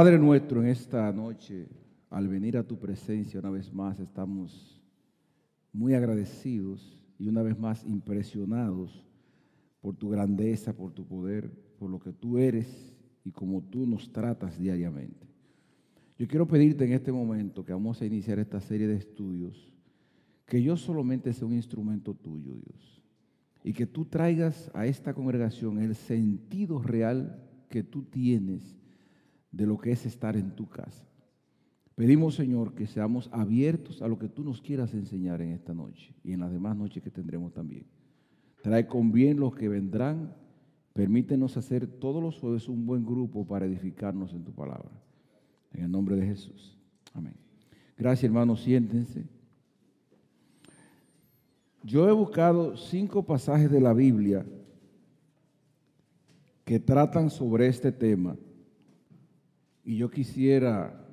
Padre nuestro, en esta noche, al venir a tu presencia una vez más, estamos muy agradecidos y una vez más impresionados por tu grandeza, por tu poder, por lo que tú eres y como tú nos tratas diariamente. Yo quiero pedirte en este momento que vamos a iniciar esta serie de estudios, que yo solamente sea un instrumento tuyo, Dios, y que tú traigas a esta congregación el sentido real que tú tienes de lo que es estar en tu casa. Pedimos, Señor, que seamos abiertos a lo que tú nos quieras enseñar en esta noche y en las demás noches que tendremos también. Trae con bien los que vendrán. Permítenos hacer todos los jueves un buen grupo para edificarnos en tu palabra. En el nombre de Jesús. Amén. Gracias, hermanos. Siéntense. Yo he buscado cinco pasajes de la Biblia que tratan sobre este tema. Y yo quisiera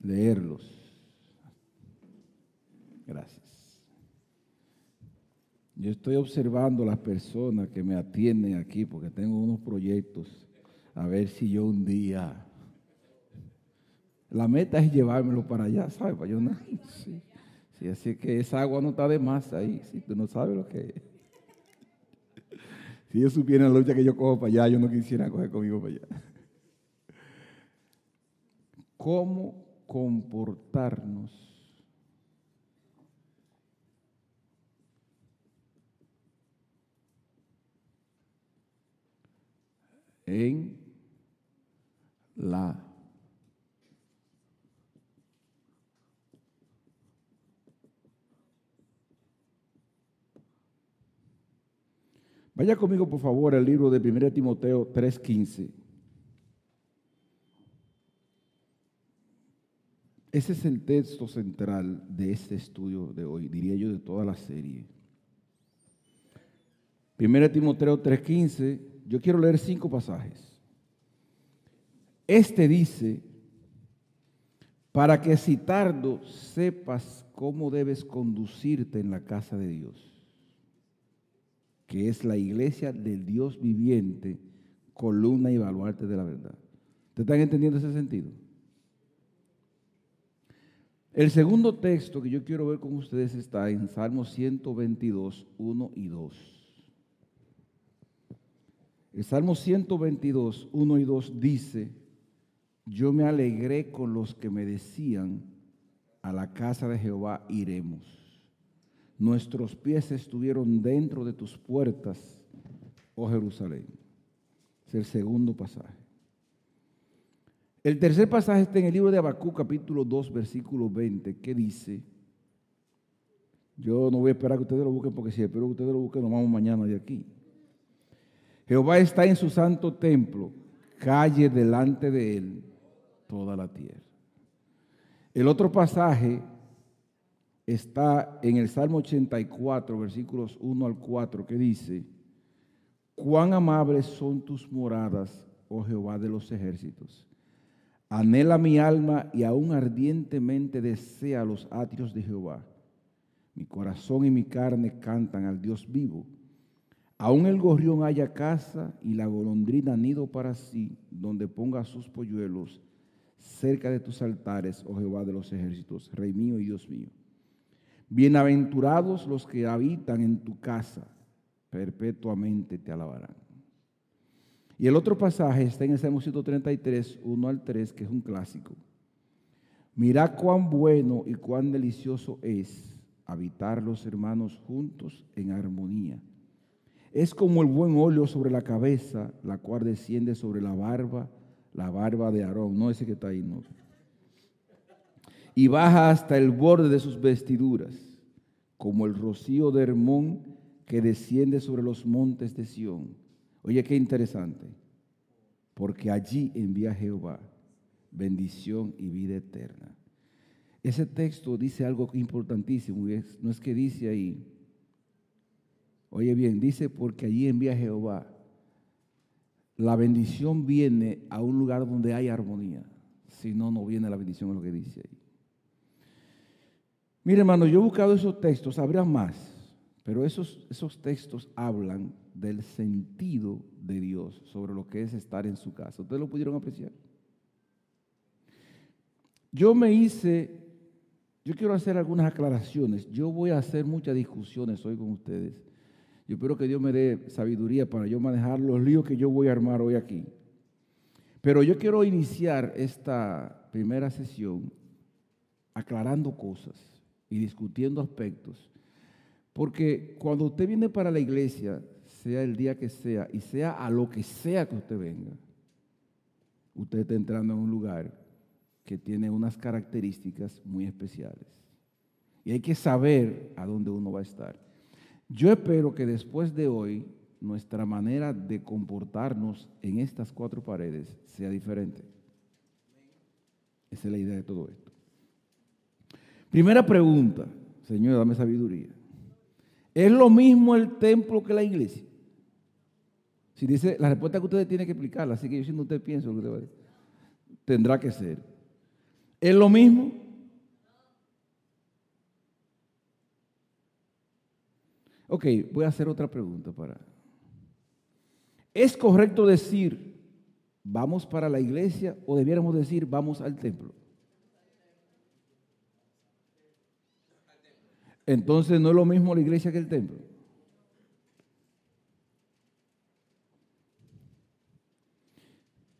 leerlos. Gracias. Yo estoy observando las personas que me atienden aquí porque tengo unos proyectos. A ver si yo un día... La meta es llevármelo para allá, ¿sabes? Para yo no... Sí. sí. así que esa agua no está de más ahí, si tú no sabes lo que es. Si yo supiera la lucha que yo cojo para allá, yo no quisiera coger conmigo para allá. ¿Cómo comportarnos en la Vaya conmigo, por favor, al libro de 1 Timoteo 3:15. Ese es el texto central de este estudio de hoy, diría yo, de toda la serie. 1 Timoteo 3:15, yo quiero leer cinco pasajes. Este dice, para que si tardo sepas cómo debes conducirte en la casa de Dios que es la iglesia del Dios viviente, columna y baluarte de la verdad. ¿Te están entendiendo ese sentido? El segundo texto que yo quiero ver con ustedes está en Salmo 122, 1 y 2. El Salmo 122, 1 y 2 dice, yo me alegré con los que me decían, a la casa de Jehová iremos. Nuestros pies estuvieron dentro de tus puertas, oh Jerusalén. Es el segundo pasaje. El tercer pasaje está en el libro de Abacú, capítulo 2, versículo 20, que dice, yo no voy a esperar que ustedes lo busquen, porque si espero que ustedes lo busquen, nos vamos mañana de aquí. Jehová está en su santo templo, calle delante de él toda la tierra. El otro pasaje está en el Salmo 84, versículos 1 al 4, que dice, cuán amables son tus moradas, oh Jehová de los ejércitos. Anhela mi alma y aún ardientemente desea los atrios de Jehová. Mi corazón y mi carne cantan al Dios vivo. Aún el gorrión haya casa y la golondrina nido para sí, donde ponga sus polluelos cerca de tus altares, oh Jehová de los ejércitos, Rey mío y Dios mío. Bienaventurados los que habitan en tu casa, perpetuamente te alabarán. Y el otro pasaje está en el Salmo 133, 1 al 3, que es un clásico. Mira cuán bueno y cuán delicioso es habitar los hermanos juntos en armonía. Es como el buen óleo sobre la cabeza, la cual desciende sobre la barba, la barba de Aarón, no ese que está ahí, no y baja hasta el borde de sus vestiduras, como el rocío de Hermón que desciende sobre los montes de Sión. Oye, qué interesante, porque allí envía Jehová bendición y vida eterna. Ese texto dice algo importantísimo, no es que dice ahí, oye bien, dice porque allí envía Jehová. La bendición viene a un lugar donde hay armonía, si no, no viene la bendición, es lo que dice ahí. Mire, hermano, yo he buscado esos textos, habrá más, Pero esos, esos textos hablan del sentido de Dios sobre lo que es estar en su casa. ¿Ustedes lo pudieron apreciar? Yo me hice, yo quiero hacer algunas aclaraciones. Yo voy a hacer muchas discusiones hoy con ustedes. Yo espero que Dios me dé sabiduría para yo manejar los líos que yo voy a armar hoy aquí. Pero yo quiero iniciar esta primera sesión aclarando cosas y discutiendo aspectos. Porque cuando usted viene para la iglesia, sea el día que sea y sea a lo que sea que usted venga, usted está entrando en un lugar que tiene unas características muy especiales. Y hay que saber a dónde uno va a estar. Yo espero que después de hoy nuestra manera de comportarnos en estas cuatro paredes sea diferente. Esa es la idea de todo esto. Primera pregunta, Señor, dame sabiduría. ¿Es lo mismo el templo que la iglesia? Si dice, la respuesta que ustedes tienen que explicarla, así que yo siendo usted pienso que usted tendrá que ser. ¿Es lo mismo? Ok, voy a hacer otra pregunta para... ¿Es correcto decir, vamos para la iglesia o debiéramos decir, vamos al templo? Entonces no es lo mismo la iglesia que el templo.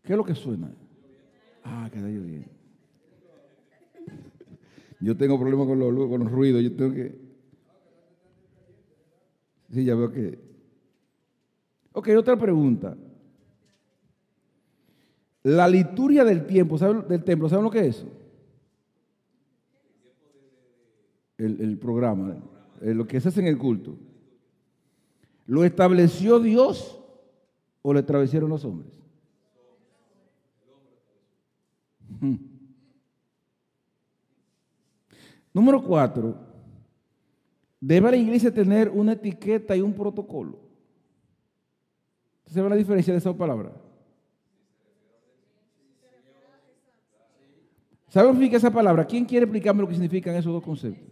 ¿Qué es lo que suena? Ah, queda bien. Yo tengo problemas con los, con los ruidos, yo tengo que... Sí, ya veo que... Ok, otra pregunta. La liturgia del tiempo, ¿saben, del templo, ¿saben lo que es eso? el, programa, eh, lo que se hace en el culto. ¿Lo estableció Dios o lo establecieron los hombres? Número cuatro, debe la iglesia tener una etiqueta y un protocolo. ¿Se ve la diferencia de esa palabra? ¿Sabe lo que significa esa palabra? ¿Quién quiere explicarme lo que significan esos dos conceptos?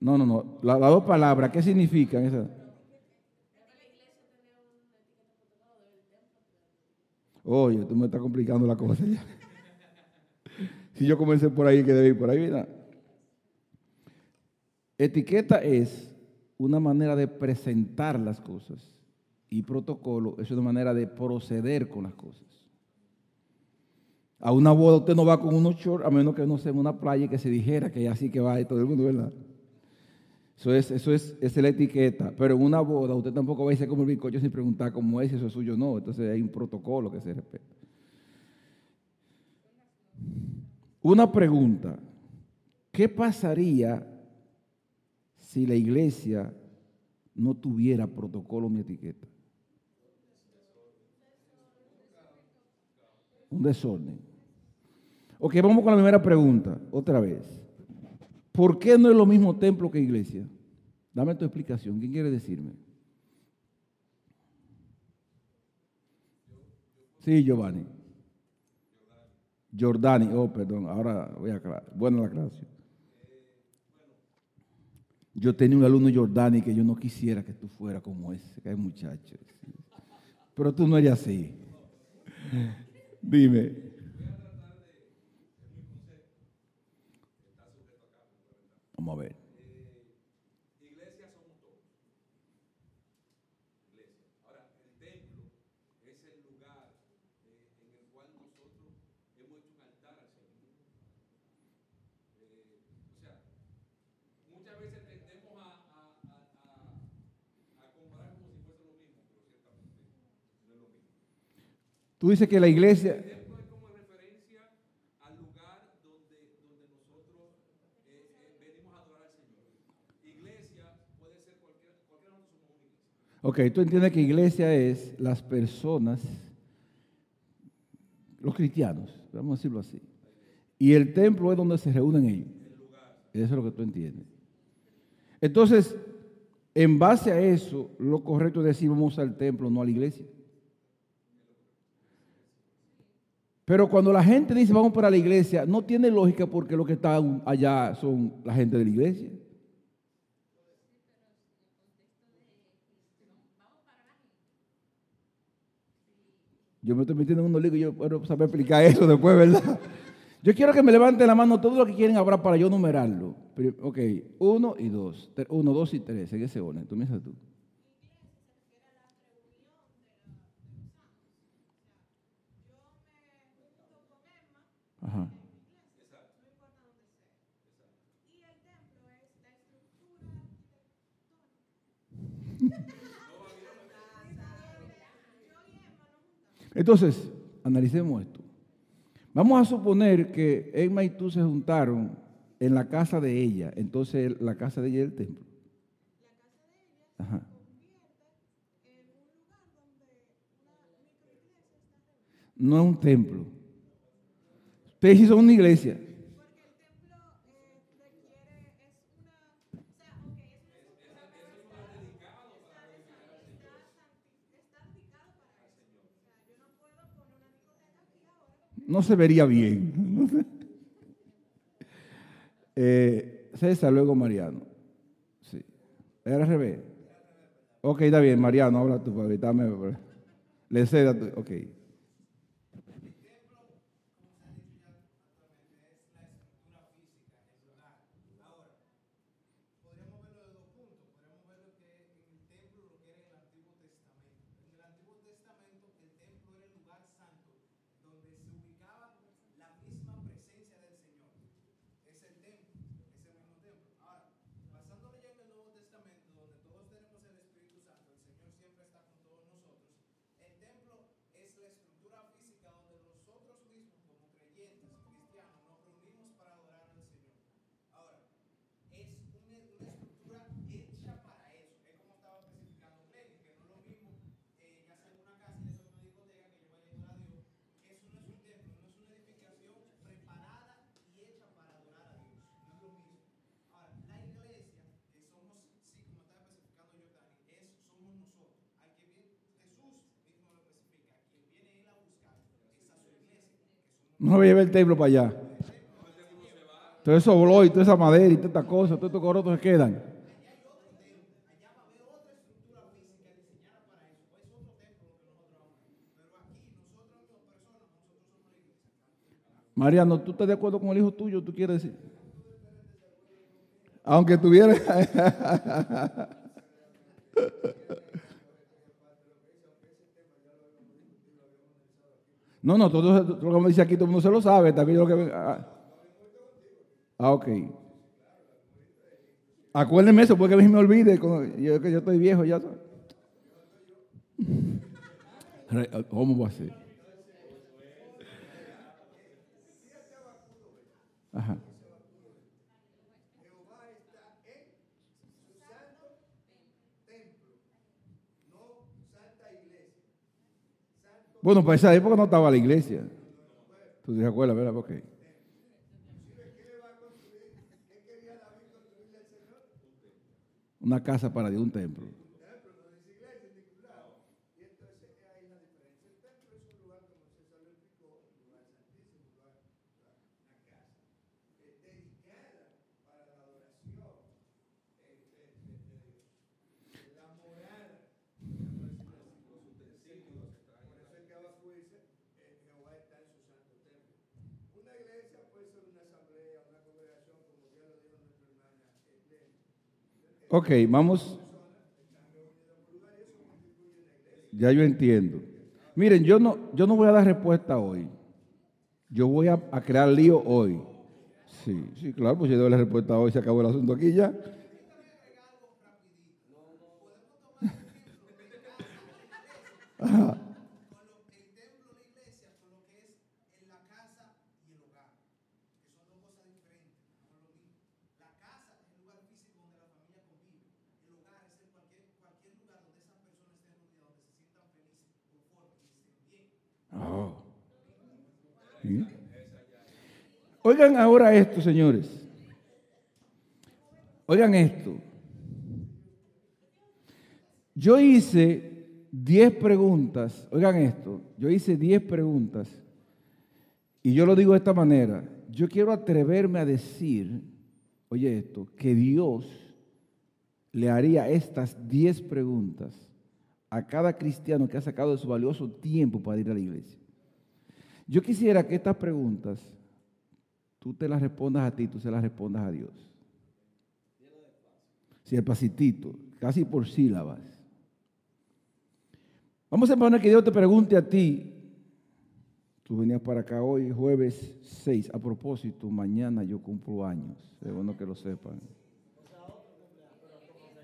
No, no, no. Las dos palabras, ¿qué significan esas? Oye, tú me estás complicando la cosa ya. Si yo comencé por ahí, que debe ir por ahí, mira. Etiqueta es una manera de presentar las cosas y protocolo es una manera de proceder con las cosas. A una boda usted no va con unos shorts a menos que no sea en una playa que se dijera que así que va y todo el mundo, ¿verdad? Eso es, eso es, la etiqueta. Pero en una boda usted tampoco va a irse como el bizcocho sin preguntar cómo es, eso es suyo no. Entonces hay un protocolo que se respeta. Una pregunta. ¿Qué pasaría si la iglesia no tuviera protocolo ni etiqueta? Un desorden. Ok, vamos con la primera pregunta, otra vez. ¿Por qué no es lo mismo templo que iglesia? Dame tu explicación. ¿Quién quiere decirme? Sí, Giovanni. Jordani. Oh, perdón. Ahora voy a aclarar. Buena la aclaración. Yo tenía un alumno Jordani que yo no quisiera que tú fueras como ese, que es muchacho. Pero tú no eres así. Dime. Vamos a ver. iglesia somos todos. Iglesia. Ahora, el templo es el lugar eh, en el cual nosotros hemos hecho un altar al Señor. Eh, o sea, muchas veces tendemos a, a, a, a, comparar como si fuese lo mismo, pero ciertamente no es lo mismo. Tú dices que la iglesia... Ok, tú entiendes que iglesia es las personas, los cristianos, vamos a decirlo así. Y el templo es donde se reúnen ellos. Eso es lo que tú entiendes. Entonces, en base a eso, lo correcto es decir vamos al templo, no a la iglesia. Pero cuando la gente dice vamos para la iglesia, no tiene lógica porque los que están allá son la gente de la iglesia. Yo me estoy metiendo en un lío y yo puedo saber explicar eso después, ¿verdad? Yo quiero que me levanten la mano todo lo que quieren hablar para yo numerarlo. Ok, uno y dos. Uno, dos y tres, en ese orden. Tú piensas tú. Entonces, analicemos esto. Vamos a suponer que Emma y tú se juntaron en la casa de ella. Entonces, la casa de ella es el templo. Ajá. No es un templo. Ustedes son una iglesia. No se vería bien. eh, César, luego Mariano. Sí. ¿Era al revés? Ok, está bien, Mariano, habla tú, dame. Le ceda, ok. No voy a llevar el templo para allá. Todo eso voló y toda esa madera y toda esta cosa, todos estos corotos se quedan. Mariano, ¿tú estás de acuerdo con el hijo tuyo? ¿Tú quieres decir? Aunque tuviera... No, no, todo lo que me dice aquí todo el mundo se lo sabe. También lo que, ah, ah, ok. Acuérdenme eso porque a mí me olvide. Yo, yo estoy viejo ya. ¿Cómo va a ser? Ajá. Bueno, para esa época no estaba la iglesia. ¿Tú te acuerdas, verdad? Ok. Una casa para Dios, un templo. Ok, vamos. Ya yo entiendo. Miren, yo no, yo no voy a dar respuesta hoy. Yo voy a, crear lío hoy. Sí, sí, claro, pues yo doy la respuesta hoy, se acabó el asunto aquí ya. Oigan ahora esto, señores. Oigan esto. Yo hice 10 preguntas, oigan esto, yo hice 10 preguntas y yo lo digo de esta manera, yo quiero atreverme a decir, oye esto, que Dios le haría estas 10 preguntas a cada cristiano que ha sacado de su valioso tiempo para ir a la iglesia. Yo quisiera que estas preguntas tú te las respondas a ti, tú se las respondas a Dios. Si el pasitito, casi por sílabas. Vamos a poner que Dios te pregunte a ti. Tú venías para acá hoy, jueves 6. A propósito, mañana yo cumplo años. Es bueno que lo sepan.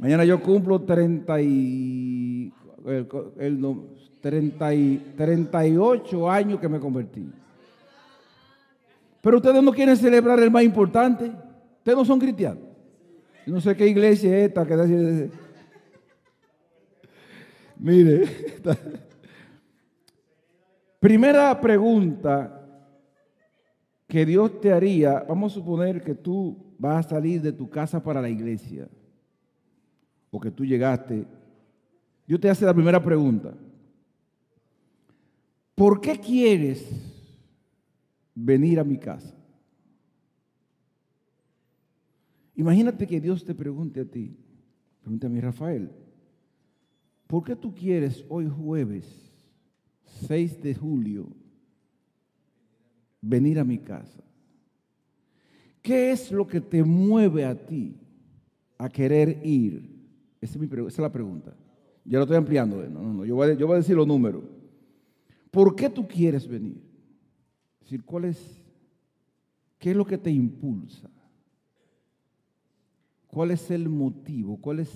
Mañana yo cumplo 30 y, el, 30 y, 38 años que me convertí. Pero ustedes no quieren celebrar el más importante. Ustedes no son cristianos. No sé qué iglesia es esta. Mire, primera pregunta que Dios te haría, vamos a suponer que tú vas a salir de tu casa para la iglesia, o que tú llegaste, Dios te hace la primera pregunta. ¿Por qué quieres venir a mi casa? Imagínate que Dios te pregunte a ti, pregúntame Rafael, ¿por qué tú quieres hoy jueves 6 de julio venir a mi casa? ¿Qué es lo que te mueve a ti a querer ir? Esa es, la pregunta. Ya lo estoy ampliando. No, no, no. Yo, voy a, yo voy a decir los números. ¿Por qué tú quieres venir? Es decir, ¿cuál es, qué es lo que te impulsa? ¿Cuál es el motivo? ¿Cuál es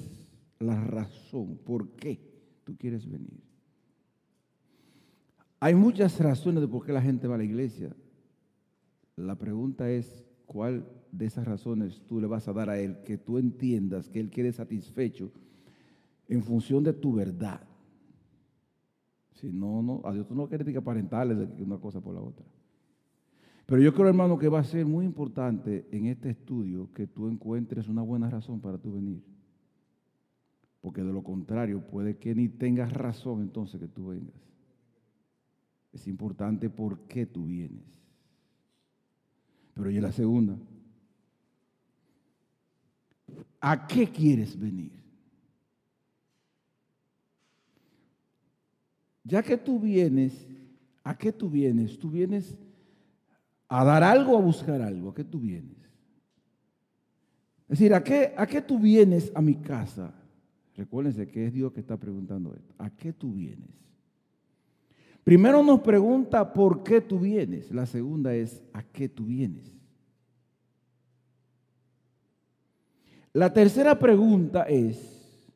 la razón? ¿Por qué tú quieres venir? Hay muchas razones de por qué la gente va a la iglesia. La pregunta es, ¿cuál de esas razones tú le vas a dar a él que tú entiendas que él quede satisfecho en función de tu verdad? Si no, no, a Dios tú no quieres que aparentarle de una cosa por la otra. Pero yo creo, hermano, que va a ser muy importante en este estudio que tú encuentres una buena razón para tú venir. Porque de lo contrario, puede que ni tengas razón entonces que tú vengas. Es importante por qué tú vienes. Pero y la segunda, ¿a qué quieres venir? Ya que tú vienes, ¿a qué tú vienes? Tú vienes a dar algo a buscar algo. ¿A qué tú vienes? Es decir, ¿a qué, ¿a qué tú vienes a mi casa? Recuérdense que es Dios que está preguntando esto. ¿A qué tú vienes? Primero nos pregunta por qué tú vienes. La segunda es ¿a qué tú vienes? La tercera pregunta es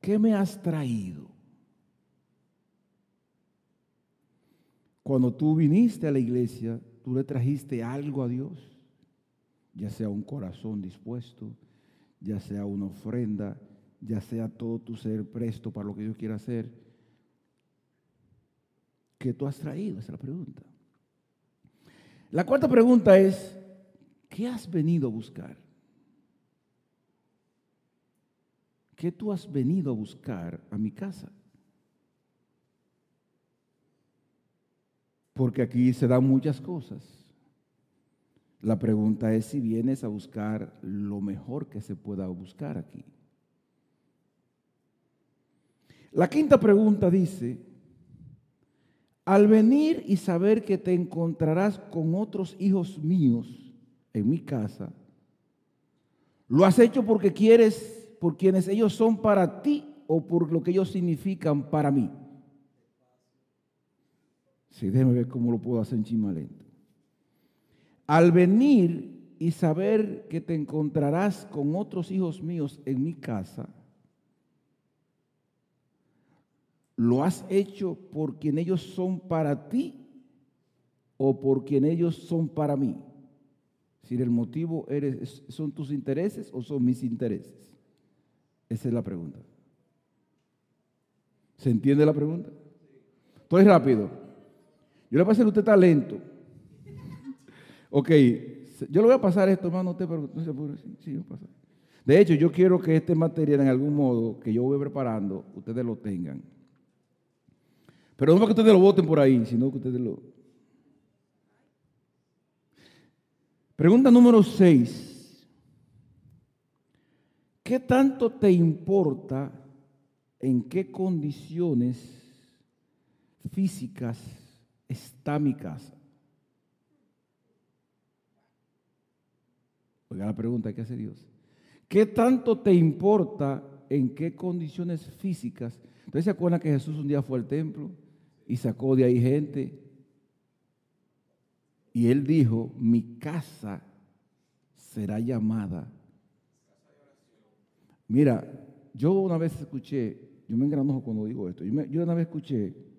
¿qué me has traído? Cuando tú viniste a la iglesia, tú le trajiste algo a Dios, ya sea un corazón dispuesto, ya sea una ofrenda, ya sea todo tu ser presto para lo que Dios quiera hacer. ¿Qué tú has traído? Esa es la pregunta. La cuarta pregunta es, ¿qué has venido a buscar? ¿Qué tú has venido a buscar a mi casa? Porque aquí se dan muchas cosas. La pregunta es si vienes a buscar lo mejor que se pueda buscar aquí. La quinta pregunta dice, al venir y saber que te encontrarás con otros hijos míos en mi casa, ¿lo has hecho porque quieres, por quienes ellos son para ti o por lo que ellos significan para mí? Sí, déjeme ver cómo lo puedo hacer en chimalento. Al venir y saber que te encontrarás con otros hijos míos en mi casa, ¿lo has hecho por quien ellos son para ti o por quien ellos son para mí? Si el motivo eres, son tus intereses o son mis intereses. Esa es la pregunta. ¿Se entiende la pregunta? Estoy rápido. Yo le voy a a usted talento. ok, yo le voy a pasar esto, hermano, usted, no se puede Sí, sí, pasar. De hecho, yo quiero que este material, en algún modo, que yo voy preparando, ustedes lo tengan. Pero no para que ustedes lo voten por ahí, sino que ustedes lo... Pregunta número 6. ¿Qué tanto te importa en qué condiciones físicas está mi casa. Oiga la pregunta que hace Dios. ¿Qué tanto te importa en qué condiciones físicas? Entonces se acuerdan que Jesús un día fue al templo y sacó de ahí gente. Y él dijo, mi casa será llamada. Mira, yo una vez escuché, yo me engranojo cuando digo esto, yo, yo una vez escuché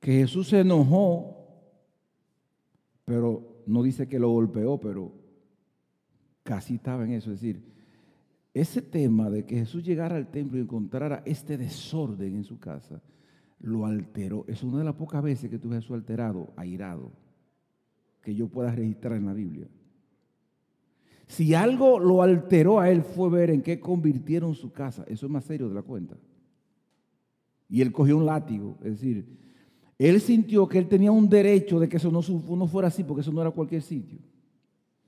que Jesús se enojó, pero no dice que lo golpeó, pero casi estaba en eso. Es decir, ese tema de que Jesús llegara al templo y encontrara este desorden en su casa, lo alteró. Es una de las pocas veces que tuve Jesús alterado, airado, que yo pueda registrar en la Biblia. Si algo lo alteró a él fue ver en qué convirtieron su casa. Eso es más serio de la cuenta. Y él cogió un látigo, es decir, él sintió que él tenía un derecho de que eso no, fuera así, porque eso no era cualquier sitio.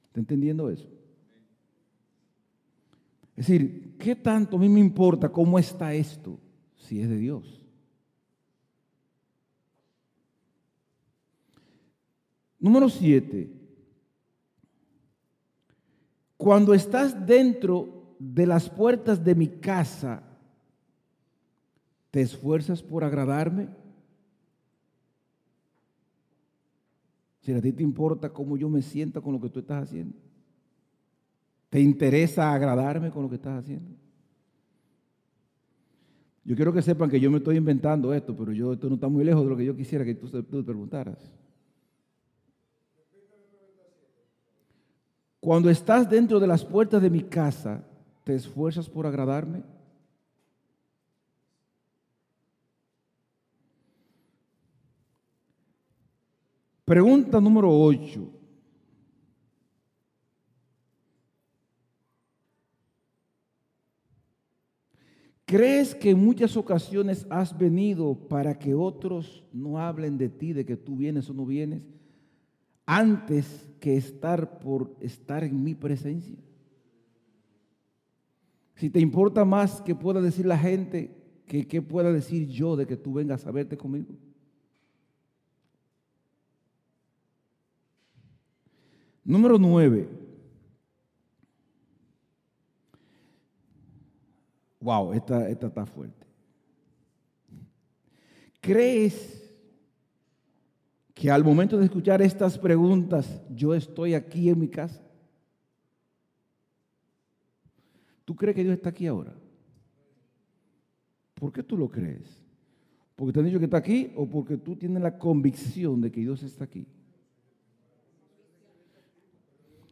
¿Está entendiendo eso? Es decir, ¿qué tanto a mí me importa cómo está esto si es de Dios? Número siete. Cuando estás dentro de las puertas de mi casa, ¿te esfuerzas por agradarme? Si a ti te importa cómo yo me siento con lo que tú estás haciendo. ¿Te interesa agradarme con lo que estás haciendo? Yo quiero que sepan que yo me estoy inventando esto, pero yo esto no está muy lejos de lo que yo quisiera que tú, te preguntaras. Cuando estás dentro de las puertas de mi casa, ¿te esfuerzas por agradarme? Pregunta número 8. ¿Crees que en muchas ocasiones has venido para que otros no hablen de ti, de que tú vienes o no vienes, antes que estar por estar en mi presencia? Si te importa más que pueda decir la gente que qué pueda decir yo de que tú vengas a verte conmigo. Número nueve. Wow, esta, esta está fuerte. ¿Crees que al momento de escuchar estas preguntas yo estoy aquí en mi casa? ¿Tú crees que Dios está aquí ahora? ¿Por qué tú lo crees? ¿Porque te han dicho que está aquí o porque tú tienes la convicción de que Dios está aquí?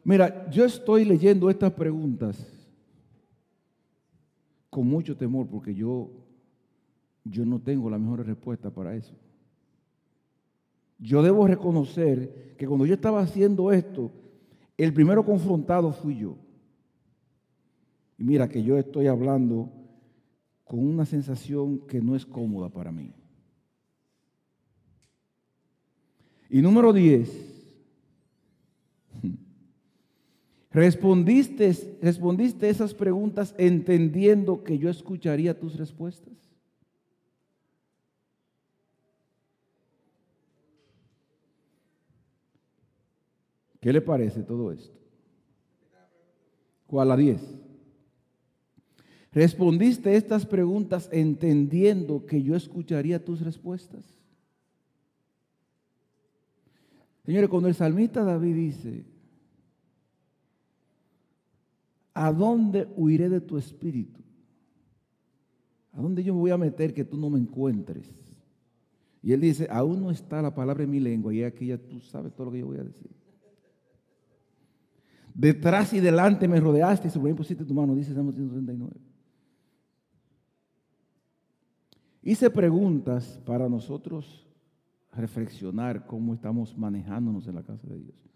Mira, yo estoy leyendo estas preguntas con mucho temor porque yo, yo no tengo la mejor respuesta para eso. Yo debo reconocer que cuando yo estaba haciendo esto, el primero confrontado fui yo. Y mira que yo estoy hablando con una sensación que no es cómoda para mí. Y número 10, ¿Respondiste, ¿Respondiste esas preguntas entendiendo que yo escucharía tus respuestas? ¿Qué le parece todo esto? ¿Cuál a 10? ¿Respondiste estas preguntas entendiendo que yo escucharía tus respuestas? Señores, cuando el salmista David dice, ¿a dónde huiré de tu espíritu? ¿A dónde yo me voy a meter que tú no me encuentres? Y él dice, aún no está la palabra en mi lengua y aquí ya tú sabes todo lo que yo voy a decir. Detrás y delante me rodeaste y sobre mí pusiste tu mano, dice Salmo 139. Hice preguntas para nosotros reflexionar cómo estamos manejándonos en la casa de Dios.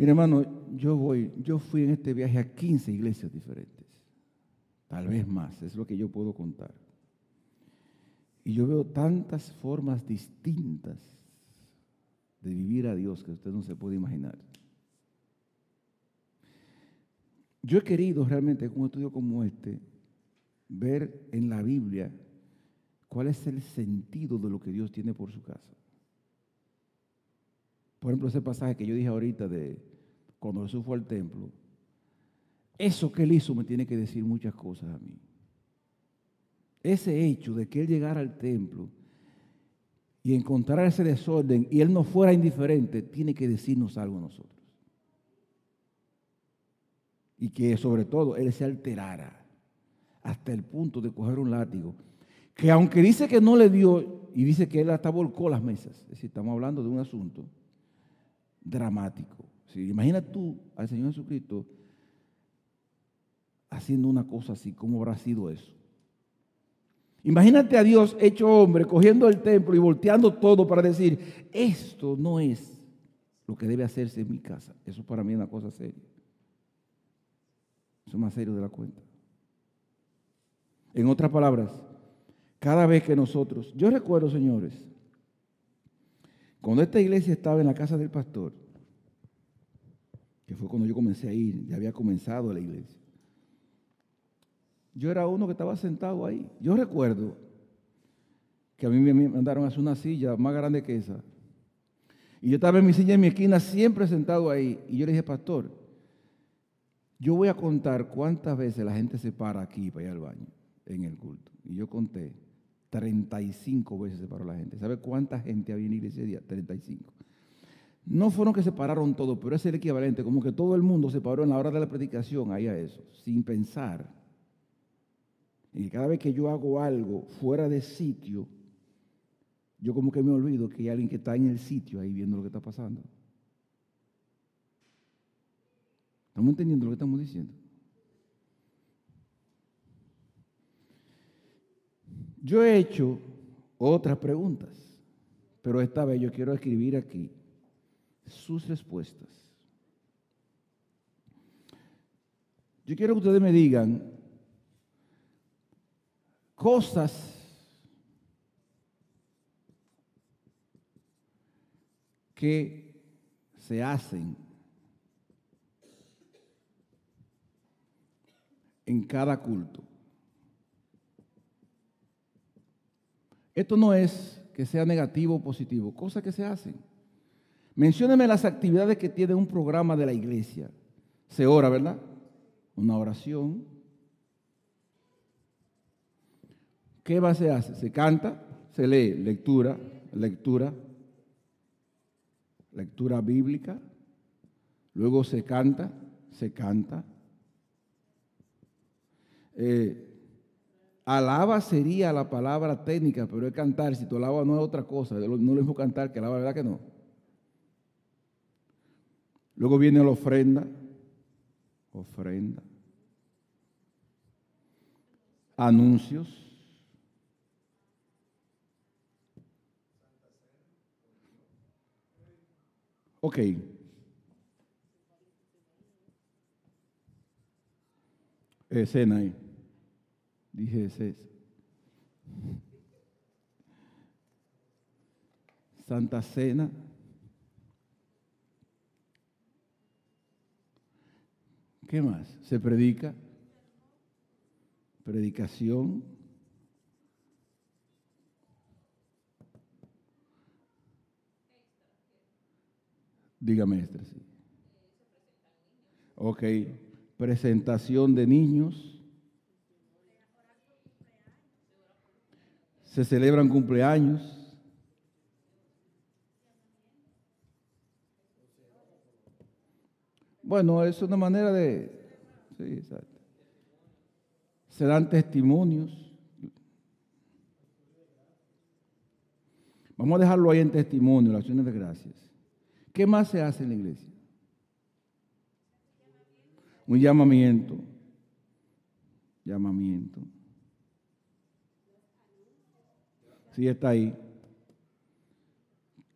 Mira, hermano, yo voy, yo fui en este viaje a 15 iglesias diferentes. Tal vez más, es lo que yo puedo contar. Y yo veo tantas formas distintas de vivir a Dios que usted no se puede imaginar. Yo he querido realmente, con un estudio como este, ver en la Biblia cuál es el sentido de lo que Dios tiene por su casa. Por ejemplo, ese pasaje que yo dije ahorita de cuando Jesús fue al templo, eso que él hizo me tiene que decir muchas cosas a mí. Ese hecho de que él llegara al templo y encontrar ese desorden y él no fuera indiferente, tiene que decirnos algo a nosotros. Y que sobre todo él se alterara hasta el punto de coger un látigo, que aunque dice que no le dio y dice que él hasta volcó las mesas, es decir, estamos hablando de un asunto dramático. Si imagina tú al Señor Jesucristo haciendo una cosa así, ¿cómo habrá sido eso? Imagínate a Dios hecho hombre, cogiendo el templo y volteando todo para decir, esto no es lo que debe hacerse en mi casa. Eso para mí es una cosa seria. Eso es más serio de la cuenta. En otras palabras, cada vez que nosotros, yo recuerdo, señores, cuando esta iglesia estaba en la casa del pastor, que fue cuando yo comencé a ir, ya había comenzado la iglesia. Yo era uno que estaba sentado ahí. Yo recuerdo que a mí me mandaron a hacer una silla más grande que esa. Y yo estaba en mi silla en mi esquina, siempre sentado ahí. Y yo le dije, pastor, yo voy a contar cuántas veces la gente se para aquí para ir al baño en el culto. Y yo conté, 35 veces se paró la gente. ¿Sabe cuánta gente había en la iglesia ese día? 35. No fueron que se pararon todos, pero es el equivalente, como que todo el mundo se paró en la hora de la predicación ahí a eso, sin pensar. Y cada vez que yo hago algo fuera de sitio, yo como que me olvido que hay alguien que está en el sitio ahí viendo lo que está pasando. ¿Estamos entendiendo lo que estamos diciendo? Yo he hecho otras preguntas, pero esta vez yo quiero escribir aquí sus respuestas. Yo quiero que ustedes me digan cosas que se hacen en cada culto. Esto no es que sea negativo o positivo, cosas que se hacen. Mencióneme las actividades que tiene un programa de la iglesia. Se ora, ¿verdad? Una oración. ¿Qué más se hace? Se canta, se lee, lectura, lectura, lectura bíblica. Luego se canta, se canta. Eh, alaba sería la palabra técnica, pero es cantar. Si tú alabas no es otra cosa. No lo mismo cantar que alaba, ¿verdad que no? Luego viene la ofrenda. Ofrenda. Anuncios. Ok. Escena ahí. Dije ese. Santa Cena. ¿Qué más? Se predica. Predicación. Dígame, maestra, sí. Ok. Presentación de niños. Se celebran cumpleaños. Bueno, es una manera de... Sí, exacto. Se dan testimonios. Vamos a dejarlo ahí en testimonio, las acciones de gracias. ¿Qué más se hace en la iglesia? Un llamamiento. Llamamiento. Sí, está ahí.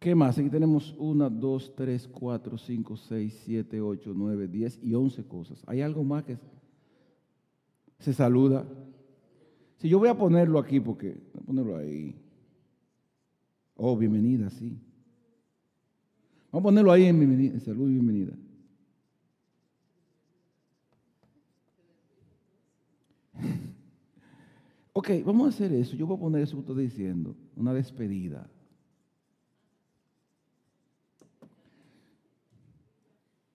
¿Qué más? Aquí tenemos una, dos, tres, cuatro, cinco, seis, siete, ocho, nueve, diez y once cosas. ¿Hay algo más que se saluda? Si yo voy a ponerlo aquí, porque voy a ponerlo ahí. Oh, bienvenida, sí. Vamos a ponerlo ahí en salud y bienvenida. Ok, vamos a hacer eso. Yo voy a poner eso que estoy diciendo, una despedida.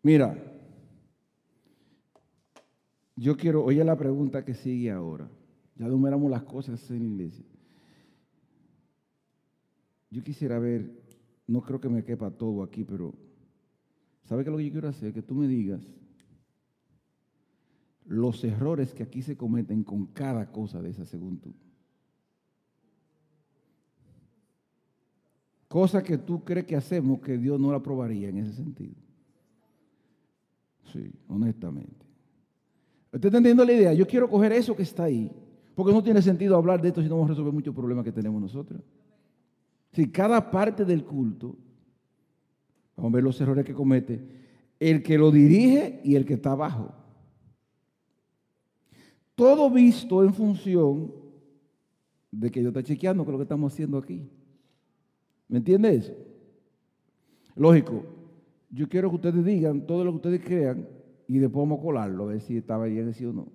Mira, yo quiero, oye la pregunta que sigue ahora. Ya numeramos las cosas en la iglesia. Yo quisiera ver, no creo que me quepa todo aquí, pero ¿sabe qué es lo que yo quiero hacer? Que tú me digas los errores que aquí se cometen con cada cosa de esa según tú. Cosa que tú crees que hacemos que Dios no la aprobaría en ese sentido. Sí, honestamente. ¿Usted está entendiendo la idea? Yo quiero coger eso que está ahí, porque no tiene sentido hablar de esto si no vamos a resolver muchos problemas que tenemos nosotros. Si cada parte del culto, vamos a ver los errores que comete el que lo dirige y el que está abajo. Todo visto en función de que yo está chequeando con lo que estamos haciendo aquí. ¿Me entiendes? Lógico, yo quiero que ustedes digan todo lo que ustedes crean y después vamos a colarlo, a ver si estaba bien sí o no.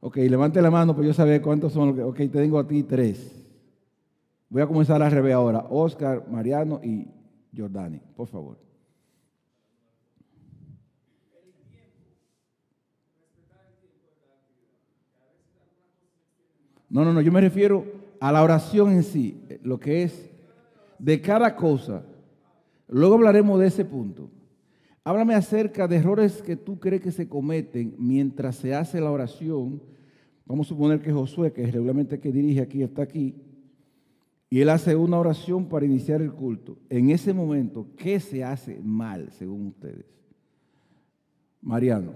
Ok, levante la mano para yo saber cuántos son. Ok, te tengo a ti tres. Voy a comenzar a revés ahora. Oscar, Mariano y Jordani, por favor. No, no, no, yo me refiero a la oración en sí, lo que es de cada cosa. Luego hablaremos de ese punto. Háblame acerca de errores que tú crees que se cometen mientras se hace la oración. Vamos a suponer que Josué, que es regularmente que dirige aquí, está aquí, y él hace una oración para iniciar el culto. En ese momento, ¿qué se hace mal, según ustedes? Mariano.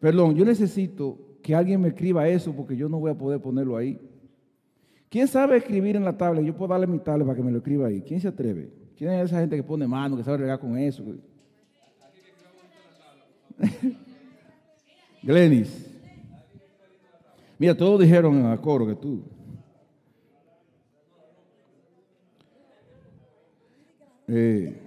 Perdón, yo necesito que alguien me escriba eso porque yo no voy a poder ponerlo ahí. ¿Quién sabe escribir en la tabla? Yo puedo darle mi tabla para que me lo escriba ahí. ¿Quién se atreve? ¿Quién es esa gente que pone mano, que sabe regar con eso? Glenis. Mira, todos dijeron en el coro que tú. Eh,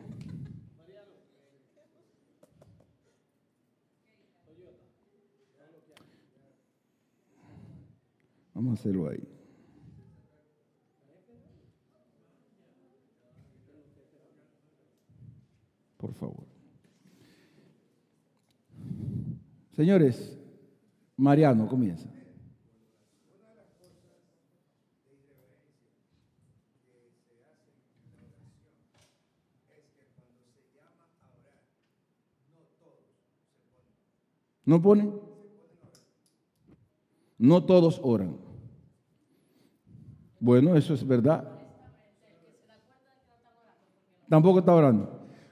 Vamos a hacerlo ahí. Por favor. Señores, Mariano, comienza. ¿No ponen? No todos oran. Bueno, eso es verdad. Tampoco está orando.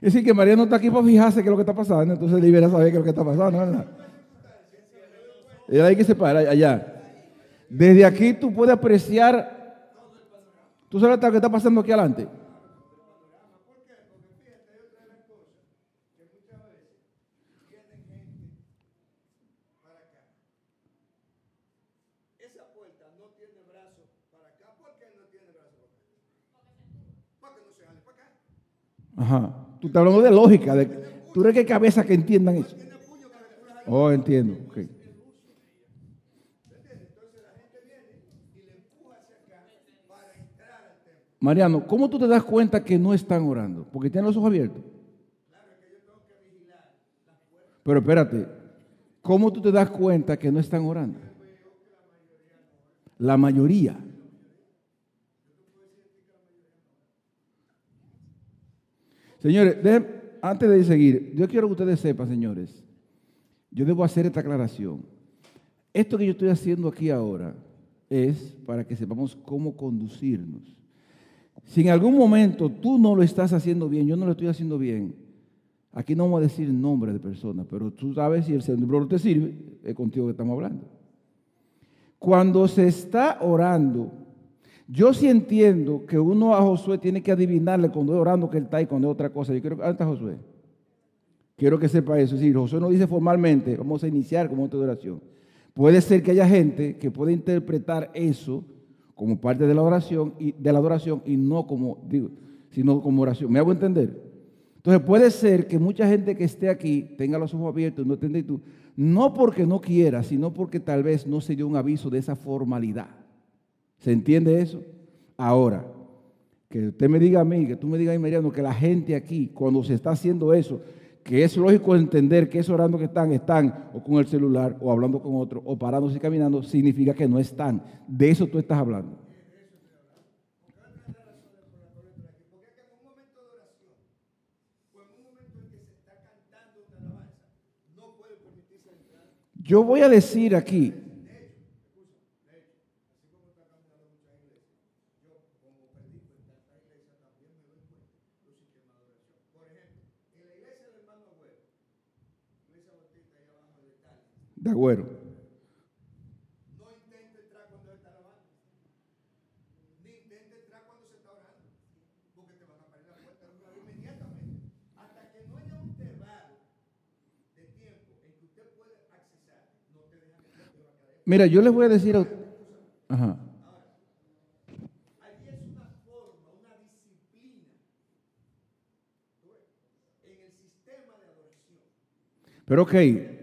Es decir, que María no está aquí para fijarse qué es lo que está pasando, entonces libera saber qué es lo que está pasando, ¿verdad? Y hay que separar allá. Desde aquí tú puedes apreciar, tú sabes lo que está pasando aquí adelante. Ajá. Tú estás hablando de lógica. De, ¿Tú crees que cabeza que entiendan eso? Oh, entiendo. Mariano, ¿cómo tú te das cuenta que no están orando? Porque tienen los ojos abiertos. Pero espérate, ¿cómo tú te das cuenta que no están orando? La mayoría. Señores, antes de seguir, yo quiero que ustedes sepan, señores, yo debo hacer esta aclaración. Esto que yo estoy haciendo aquí ahora es para que sepamos cómo conducirnos. Si en algún momento tú no lo estás haciendo bien, yo no lo estoy haciendo bien, aquí no vamos a decir nombre de persona, pero tú sabes si el Señor te sirve, es contigo que estamos hablando. Cuando se está orando, yo sí entiendo que uno a Josué tiene que adivinarle cuando es orando que él está y cuando es otra cosa. Yo quiero que está Josué. Quiero que sepa eso. Si Josué no dice formalmente, vamos a iniciar con otra oración. Puede ser que haya gente que pueda interpretar eso como parte de la oración y de la adoración y no como digo, sino como oración. ¿Me hago entender? Entonces puede ser que mucha gente que esté aquí tenga los ojos abiertos, no entiende tú, no porque no quiera, sino porque tal vez no se dio un aviso de esa formalidad. ¿Se entiende eso? Ahora, que usted me diga a mí, que tú me digas a Mariano, que la gente aquí, cuando se está haciendo eso, que es lógico entender que es orando que están, están o con el celular, o hablando con otro, o parándose y caminando, significa que no están. De eso tú estás hablando. Yo voy a decir aquí, De acuerdo. No intente entrar cuando está lavando. Ni intente entrar cuando se está orando. Porque te van a abrir la puerta inmediatamente. Hasta que no haya un intervalo de tiempo en que usted puede accesar, no te dejan entrar. Mira, yo les voy a decir. A... Ajá. Allí es una forma, una disciplina en el sistema de adoración. Pero ok.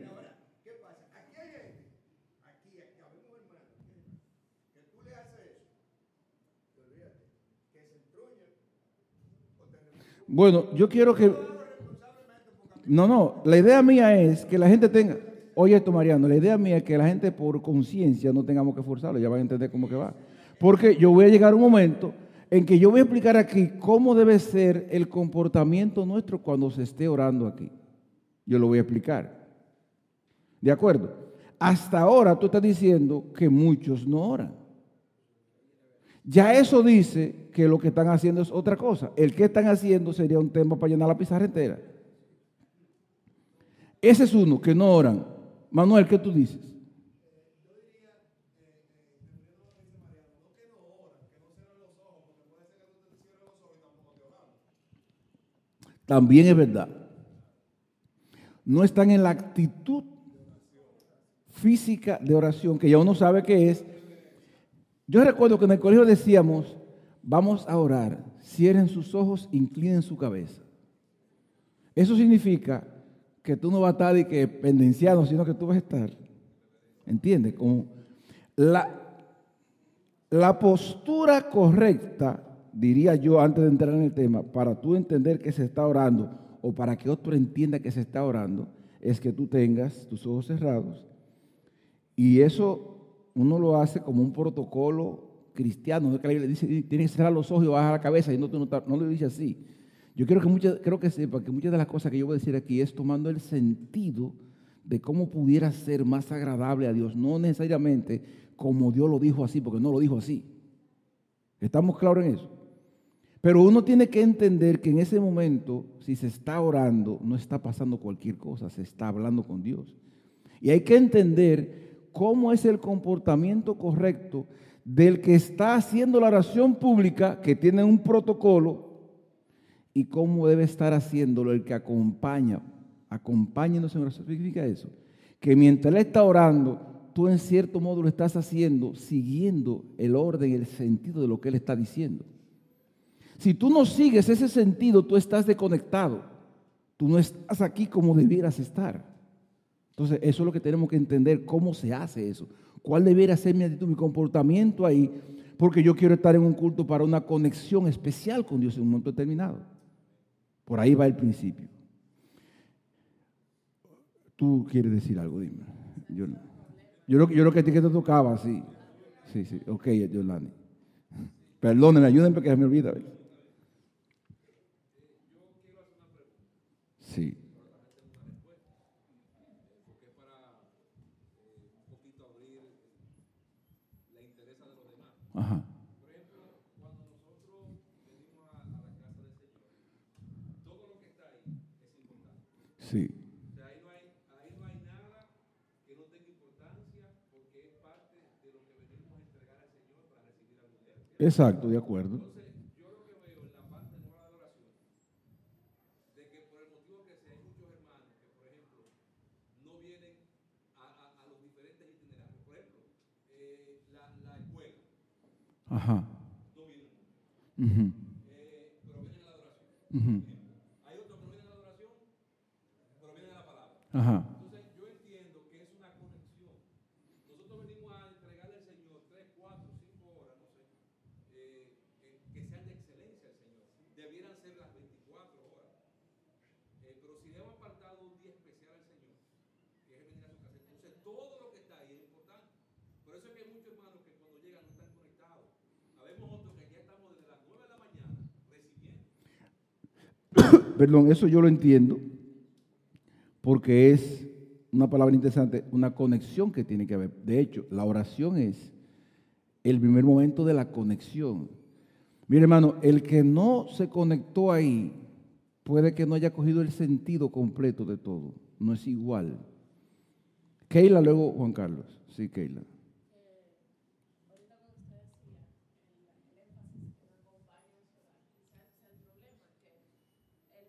Bueno, yo quiero que... No, no, la idea mía es que la gente tenga... Oye esto, Mariano, la idea mía es que la gente por conciencia no tengamos que forzarlo, ya van a entender cómo que va. Porque yo voy a llegar a un momento en que yo voy a explicar aquí cómo debe ser el comportamiento nuestro cuando se esté orando aquí. Yo lo voy a explicar. ¿De acuerdo? Hasta ahora tú estás diciendo que muchos no oran. Ya eso dice que lo que están haciendo es otra cosa. El que están haciendo sería un tema para llenar la pizarra entera. Ese es uno, que no oran. Manuel, ¿qué tú dices? También es verdad. No están en la actitud física de oración, que ya uno sabe que es yo recuerdo que en el colegio decíamos, vamos a orar, cierren sus ojos, inclinen su cabeza. Eso significa que tú no vas a estar y que pendenciado, sino que tú vas a estar, ¿entiendes? Como la, la postura correcta, diría yo antes de entrar en el tema, para tú entender que se está orando o para que otro entienda que se está orando, es que tú tengas tus ojos cerrados y eso uno lo hace como un protocolo cristiano, no que la Biblia dice, tiene que cerrar los ojos y bajar la cabeza, y no, no, no lo dice así. Yo quiero que muchas, creo que sepa que muchas de las cosas que yo voy a decir aquí es tomando el sentido de cómo pudiera ser más agradable a Dios, no necesariamente como Dios lo dijo así, porque no lo dijo así. ¿Estamos claros en eso? Pero uno tiene que entender que en ese momento, si se está orando, no está pasando cualquier cosa, se está hablando con Dios. Y hay que entender cómo es el comportamiento correcto del que está haciendo la oración pública, que tiene un protocolo, y cómo debe estar haciéndolo el que acompaña. Acompáñenos en oración. ¿Qué significa eso? Que mientras él está orando, tú en cierto modo lo estás haciendo siguiendo el orden, el sentido de lo que él está diciendo. Si tú no sigues ese sentido, tú estás desconectado. Tú no estás aquí como debieras estar. Entonces, eso es lo que tenemos que entender, cómo se hace eso. ¿Cuál debería ser mi actitud, mi comportamiento ahí? Porque yo quiero estar en un culto para una conexión especial con Dios en un momento determinado. Por ahí va el principio. Tú quieres decir algo, dime. Yo, yo, yo, que a que te tocaba, sí. Sí, sí. Ok, Yolani. Perdónenme, ayúdenme porque me olvida. Sí. Ajá. Por ejemplo, cuando nosotros venimos a, a la casa del Señor, todo lo que está ahí es importante. Sí. O sea, ahí no hay, ahí no hay nada que no tenga importancia porque es parte de lo que venimos a entregar al Señor para recibir algo de Él. Exacto, de acuerdo yo lo que veo en la parte de la adoración, de que por el motivo que sea, hay muchos hermanos que, por ejemplo, no vienen a, a, a los diferentes itinerarios. Por ejemplo, eh, la, la escuela, Ajá. no vienen mucho, Ujú, eh, pero vienen a la adoración. ujú. Hay otros que no vienen a la adoración, pero vienen a la palabra. Ajá. Entonces, yo entiendo que es una conexión. Nosotros venimos a entregarle al Señor 3, 4, 5 horas, no sé, eh, eh, que sean de excelencia al Señor. Debieran ser las 24 horas. Eh, pero si le hemos apartado un día especial al Señor, que es venir a su casa, entonces todo lo que está ahí es importante. Por eso es que hay muchos hermanos que cuando llegan no están conectados. Habemos otros que ya estamos desde las 9 de la mañana recibiendo. Perdón, eso yo lo entiendo porque es una palabra interesante, una conexión que tiene que haber. De hecho, la oración es el primer momento de la conexión. Mire, hermano, el que no se conectó ahí puede que no haya cogido el sentido completo de todo. No es igual. Keila, luego Juan Carlos. Sí, Keila. ahorita cuando usted decía el, el énfasis en acompaña en su hogar, quizás ese es el problema, que el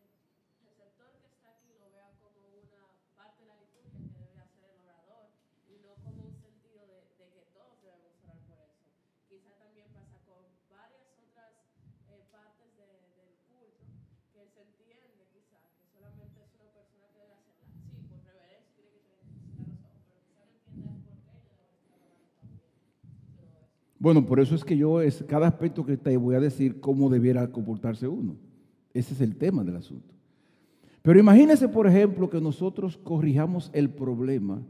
receptor que está aquí lo vea como una parte de la liturgia que debe hacer el orador y no como un sentido de, de que todos debemos orar por eso. Quizás también pasa con varias otras eh, partes de- del culto que se entiende quizás que solamente es una persona que debe hacerla. Sí, por reverencia tiene que tener que cerrar los ojos, pero quizás no entienda el por qué yo debo estar orando también. Todo eso. Bueno, por eso es que yo, es, cada aspecto que ahí, voy a decir cómo debiera comportarse uno. Ese es el tema del asunto. Pero imagínense, por ejemplo, que nosotros corrijamos el problema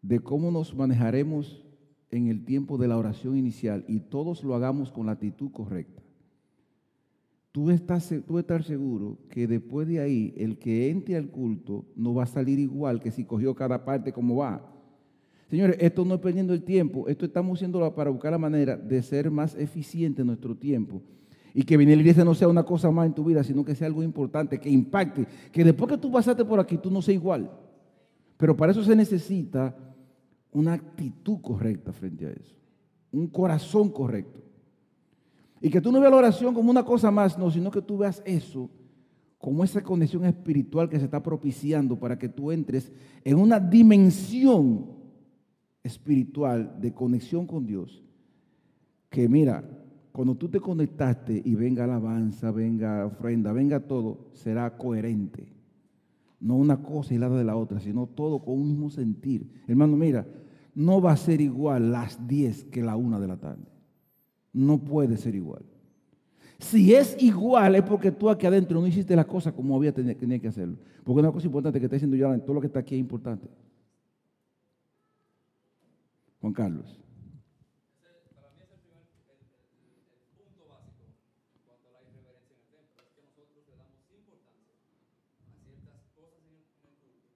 de cómo nos manejaremos en el tiempo de la oración inicial y todos lo hagamos con la actitud correcta. Tú estás, tú estás seguro que después de ahí el que entre al culto no va a salir igual que si cogió cada parte como va. Señores, esto no es perdiendo el tiempo, esto estamos haciéndolo para buscar la manera de ser más eficiente en nuestro tiempo. Y que venir a la iglesia no sea una cosa más en tu vida, sino que sea algo importante, que impacte, que después que tú pasaste por aquí tú no seas igual. Pero para eso se necesita una actitud correcta frente a eso, un corazón correcto. Y que tú no veas la oración como una cosa más, no, sino que tú veas eso como esa conexión espiritual que se está propiciando para que tú entres en una dimensión espiritual de conexión con Dios. Que mira, cuando tú te conectaste y venga alabanza, venga ofrenda, venga todo, será coherente. No una cosa y la de la otra, sino todo con un mismo sentir. Hermano, mira, no va a ser igual las 10 que la 1 de la tarde. No puede ser igual. Si es igual es porque tú aquí adentro no hiciste las cosas como había tenía, que hacerlo. Porque una cosa importante que está diciendo yo, todo lo que está aquí es importante. Juan Carlos. Para mí es el primer, el, el- el punto básico en cuanto a la irreverencia en el templo, es que nosotros le damos importancia a ciertas cosas en el, en el culto,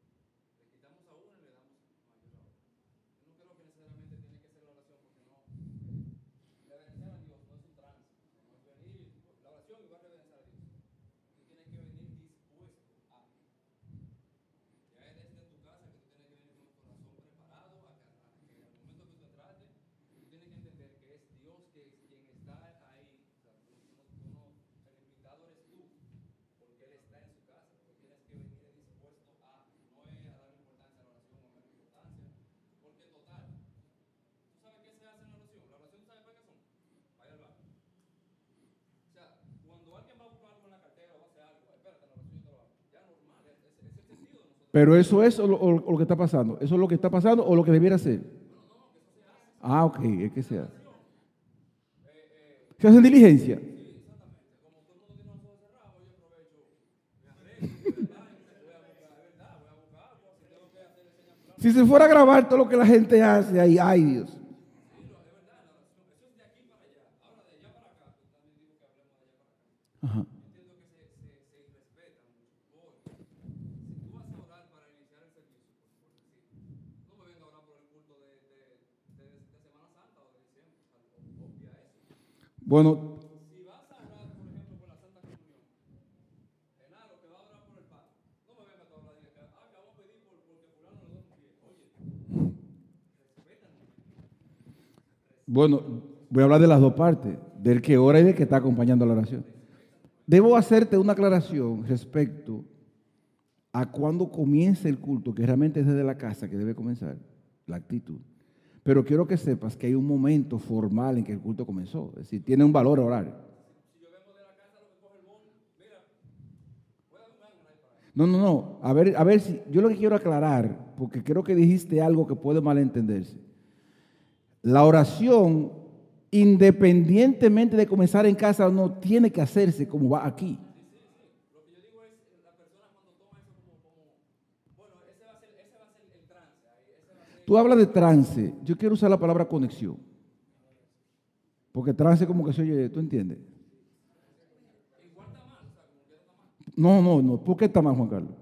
le quitamos a una y le damos mayor a otra. Yo no creo que necesariamente tiene que ser la oración, porque no, reverenciar a Dios no es un tránsito, no es venir, la oración y va a reverenciar a Dios. Tú tienes que venir dispuesto a. Ya es desde tu casa que tú tienes que venir con el corazón preparado a que, a que al momento que tú entraste, tú tienes que entender que es Dios que es quien está ahí. O sea, tú, tú no- tú no- el invitado eres tú, porque Él está en su casa. Tú tienes que venir dispuesto a, no es a dar importancia a la oración o a menos importancia, porque total. ¿Tú sabes qué se hace en la oración? La oración, ¿sabes para qué son? Para ir al baño. O sea, cuando alguien va a buscar algo en la cartera o va a hacer algo, espérate, la oración yo te lo hago. Ya normal, es, es, es el sentido de nosotros. Pero eso es o lo, o lo que está pasando. ¿Eso es lo que está pasando o lo que debiera ser? Ah, ok, es que se hace. ¿Se hace en diligencia? Si se fuera a grabar todo lo que la gente hace ahí, ay Dios. Ajá. Bueno, Si vas a orar, por ejemplo, por la Santa Comunión, Genaro, que va a orar por el Padre, no me vengas a hablar de que, ah, que vamos a pedir por, porque fulano le da un pie. Oye, respétame. bueno, voy a hablar de las dos partes, del que ora y del que está acompañando la oración. Debo hacerte una aclaración respecto a cuando comienza el culto, que realmente es desde la casa que debe comenzar, la actitud. Pero quiero que sepas que hay un momento formal en que el culto comenzó, es decir, tiene un valor horario. No, no, no. A ver, a ver si yo lo que quiero aclarar, porque creo que dijiste algo que puede malentenderse. La oración, independientemente de comenzar en casa, no tiene que hacerse como va aquí. Lo que yo digo es, la persona cuando toma eso como, como bueno, ese va a ser, ese va a ser el trance, ahí, ese va a ser Tú hablas de trance. Yo quiero usar la palabra conexión. Porque trance como que se oye, ¿tú entiendes? No, no, no. ¿Por qué está mal, Juan Carlos?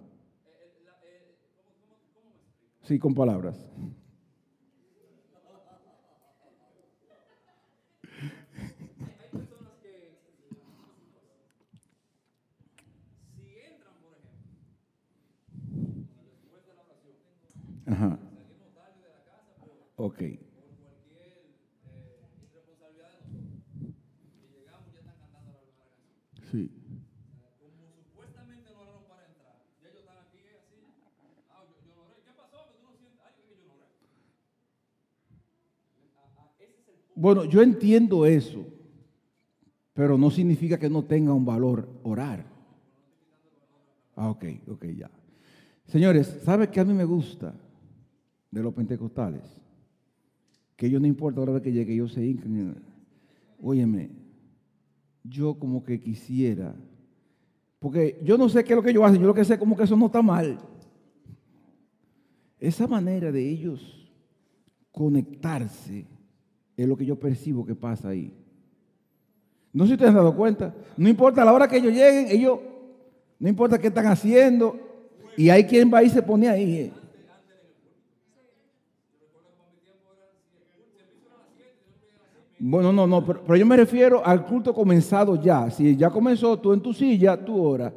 Sí, con palabras. Ajá. Ok. Sí. Como supuestamente no oraron para entrar, ya ellos están aquí así, ah, yo, yo oré, ¿qué pasó? Que tú no sientes, ay, yo no oré. Ese es el punto. Bueno, yo entiendo eso, pero no significa que no tenga un valor orar. Ah, ok, ok, ya. Señores, ¿sabe qué a mí me gusta de los pentecostales? Que ellos no importa la hora que llegue, ellos se hincan. Óyeme, yo como que quisiera, porque yo no sé qué es lo que ellos hacen, yo lo que sé como que eso no está mal. Esa manera de ellos conectarse es lo que yo percibo que pasa ahí. No sé si ustedes han dado cuenta. No importa la hora que ellos lleguen, ellos, no importa qué están haciendo. Y hay quien va y se pone ahí. eh. Bueno, no, no, pero, yo me refiero al culto comenzado ya. Si ya comenzó, tú en tu silla, tú oras.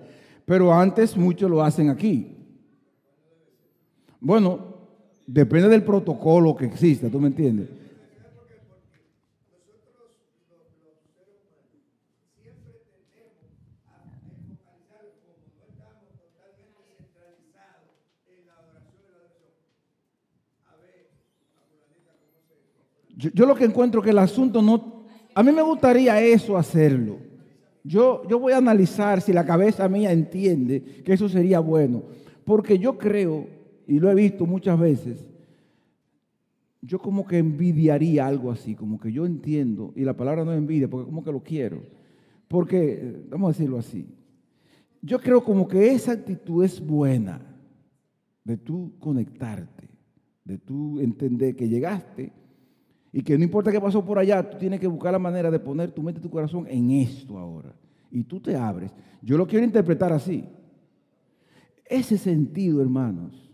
Pero antes muchos lo hacen aquí. Bueno, depende del protocolo que exista, ¿tú me entiendes? Yo, lo que encuentro que el asunto no... A mí me gustaría eso hacerlo. Yo, yo voy a analizar si la cabeza mía entiende que eso sería bueno. Porque yo creo, y lo he visto muchas veces, yo como que envidiaría algo así, como que yo entiendo, y la palabra no es envidia, porque como que lo quiero. Porque, vamos a decirlo así, yo creo como que esa actitud es buena, de tú conectarte, de tú entender que llegaste y que no importa qué pasó por allá, tú tienes que buscar la manera de poner tu mente y tu corazón en esto ahora. Y tú te abres. Yo lo quiero interpretar así. Ese sentido, hermanos,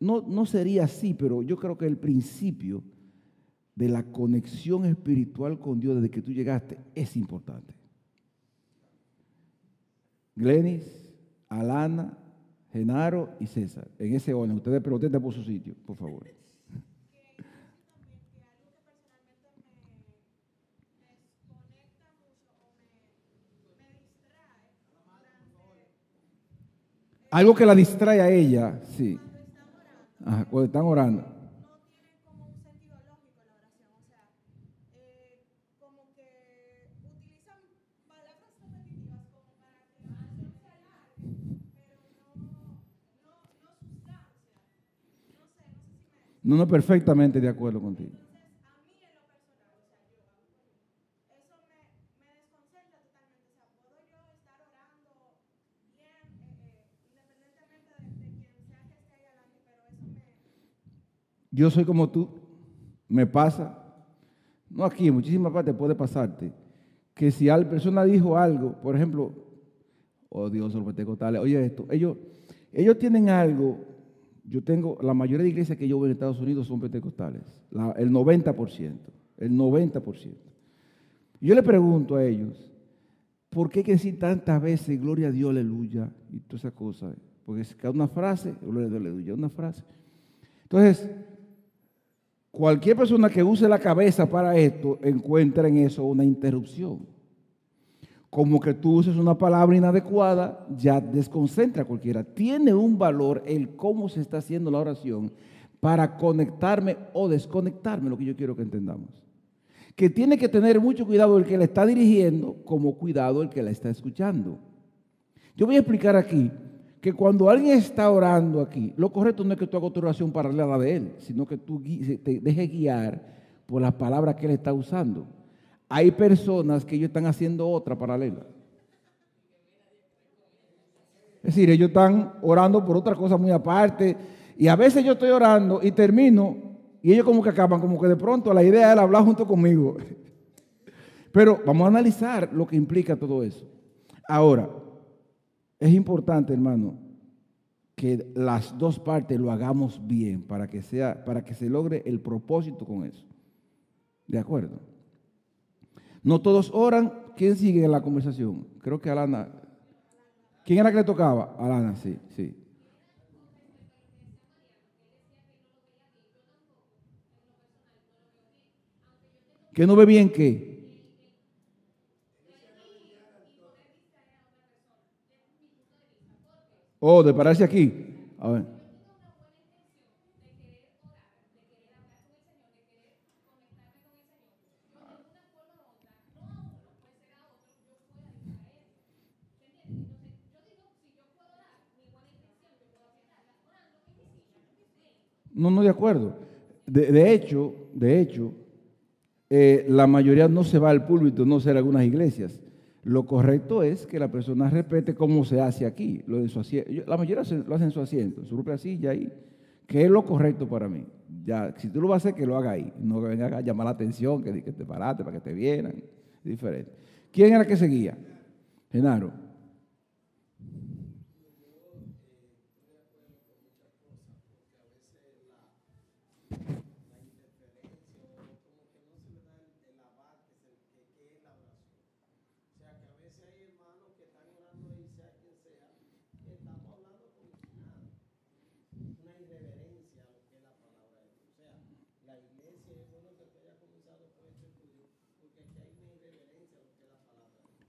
no, no sería así, pero yo creo que el principio de la conexión espiritual con Dios desde que tú llegaste es importante. Glenis, Alana, Genaro y César, en ese orden. Ustedes protesten por su sitio, por favor. Algo que la distrae a ella, sí. Ajá, cuando están orando. no tiene como un sentido lógico la oración, o sea, eh, como que utilizan palabras repetitivas como para que la oración se alargue, pero no, no, no sustancia. No sé, no sé si me... No, no, perfectamente de acuerdo contigo. Entonces, a mí en lo personal, o sea, yo hablo por mí, eso me, me desconcentra totalmente. O sea, puedo yo estar orando bien, eh, eh, independientemente de, de quien sea que esté ahí adelante, pero eso me... Yo soy como tú, me pasa, no aquí, en muchísimas partes puede pasarte, que si la persona dijo algo, por ejemplo, oh Dios, los pentecostales, oye esto, ellos, ellos tienen algo, yo tengo, la mayoría de iglesias que yo veo en Estados Unidos son pentecostales, el 90%, el 90%. Yo le pregunto a ellos, ¿por qué hay que decir tantas veces gloria a Dios, aleluya? Y todas esas cosas. Porque es cada una frase, gloria a Dios, aleluya, una frase. Entonces, cualquier persona que use la cabeza para esto encuentra en eso una interrupción. Como que tú uses una palabra inadecuada, ya desconcentra a cualquiera. Tiene un valor el cómo se está haciendo la oración para conectarme o desconectarme, lo que yo quiero que entendamos. Que tiene que tener mucho cuidado el que la está dirigiendo, como cuidado el que la está escuchando. Yo voy a explicar aquí que cuando alguien está orando aquí, lo correcto no es que tú hagas tu oración paralela de él, sino que tú te dejes guiar por las palabras que él está usando. Hay personas que ellos están haciendo otra paralela. Es decir, ellos están orando por otra cosa muy aparte. Y a veces yo estoy orando y termino y ellos como que acaban, como que de pronto la idea es hablar junto conmigo. Pero vamos a analizar lo que implica todo eso. Ahora, es importante, hermano, que las dos partes lo hagamos bien para que sea para que se logre el propósito con eso. ¿De acuerdo? No todos oran. ¿Quién sigue en la conversación? Creo que Alana. ¿Quién era que le tocaba? Alana, sí, sí. ¿Que no ve bien qué? Oh, de pararse aquí. No, no de acuerdo. De, de hecho, de hecho, eh, la mayoría no se va al púlpito, no ser algunas iglesias. Lo correcto es que la persona respete cómo se hace aquí. Lo de su asiento. La mayoría lo hacen en su asiento, en su propia silla ahí, que es lo correcto para mí. Ya, si tú lo vas a hacer, que lo haga ahí. No que venga a llamar la atención, que, te parate para que te vieran. Diferente. ¿Quién era que seguía? Genaro.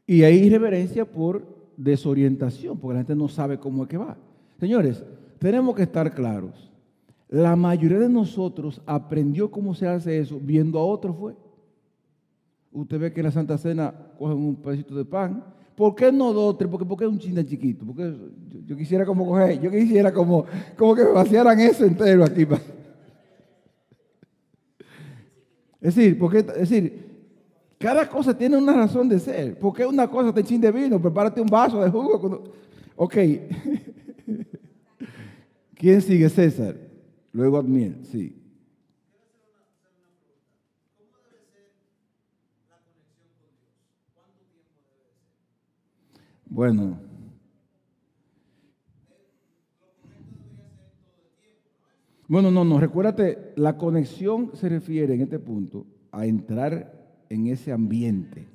Y hay irreverencia por desorientación, porque la gente no sabe cómo es que va. Señores, tenemos que estar claros. La mayoría de nosotros aprendió cómo se hace eso viendo a otro fue. Usted ve que en la Santa Cena cogen un pedacito de pan. ¿Por qué no dos, tres? Porque, porque es un chin chiquito. Porque yo, quisiera como coger, yo quisiera como, como que me vaciaran eso entero aquí. Es decir, porque, es decir, cada cosa tiene una razón de ser. ¿Por qué una cosa te chin de vino? Prepárate un vaso de jugo. Ok. ¿Quién sigue César? Luego Admiel, sí. Bueno. Bueno, no, no, recuérdate, la conexión se refiere en este punto a entrar en ese ambiente.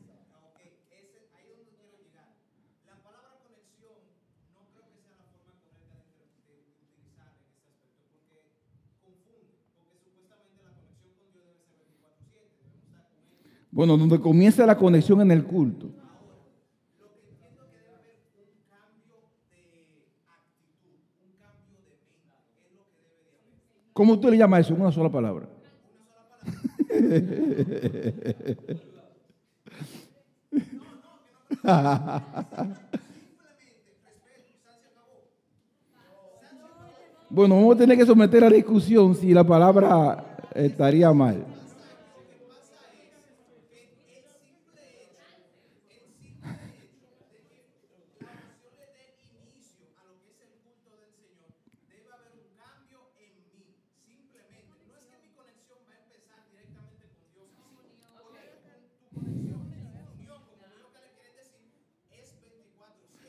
Bueno, donde comienza la conexión en el culto. ¿Cómo usted le llama eso? Una sola palabra. Bueno, vamos a tener que someter a discusión si la palabra estaría mal.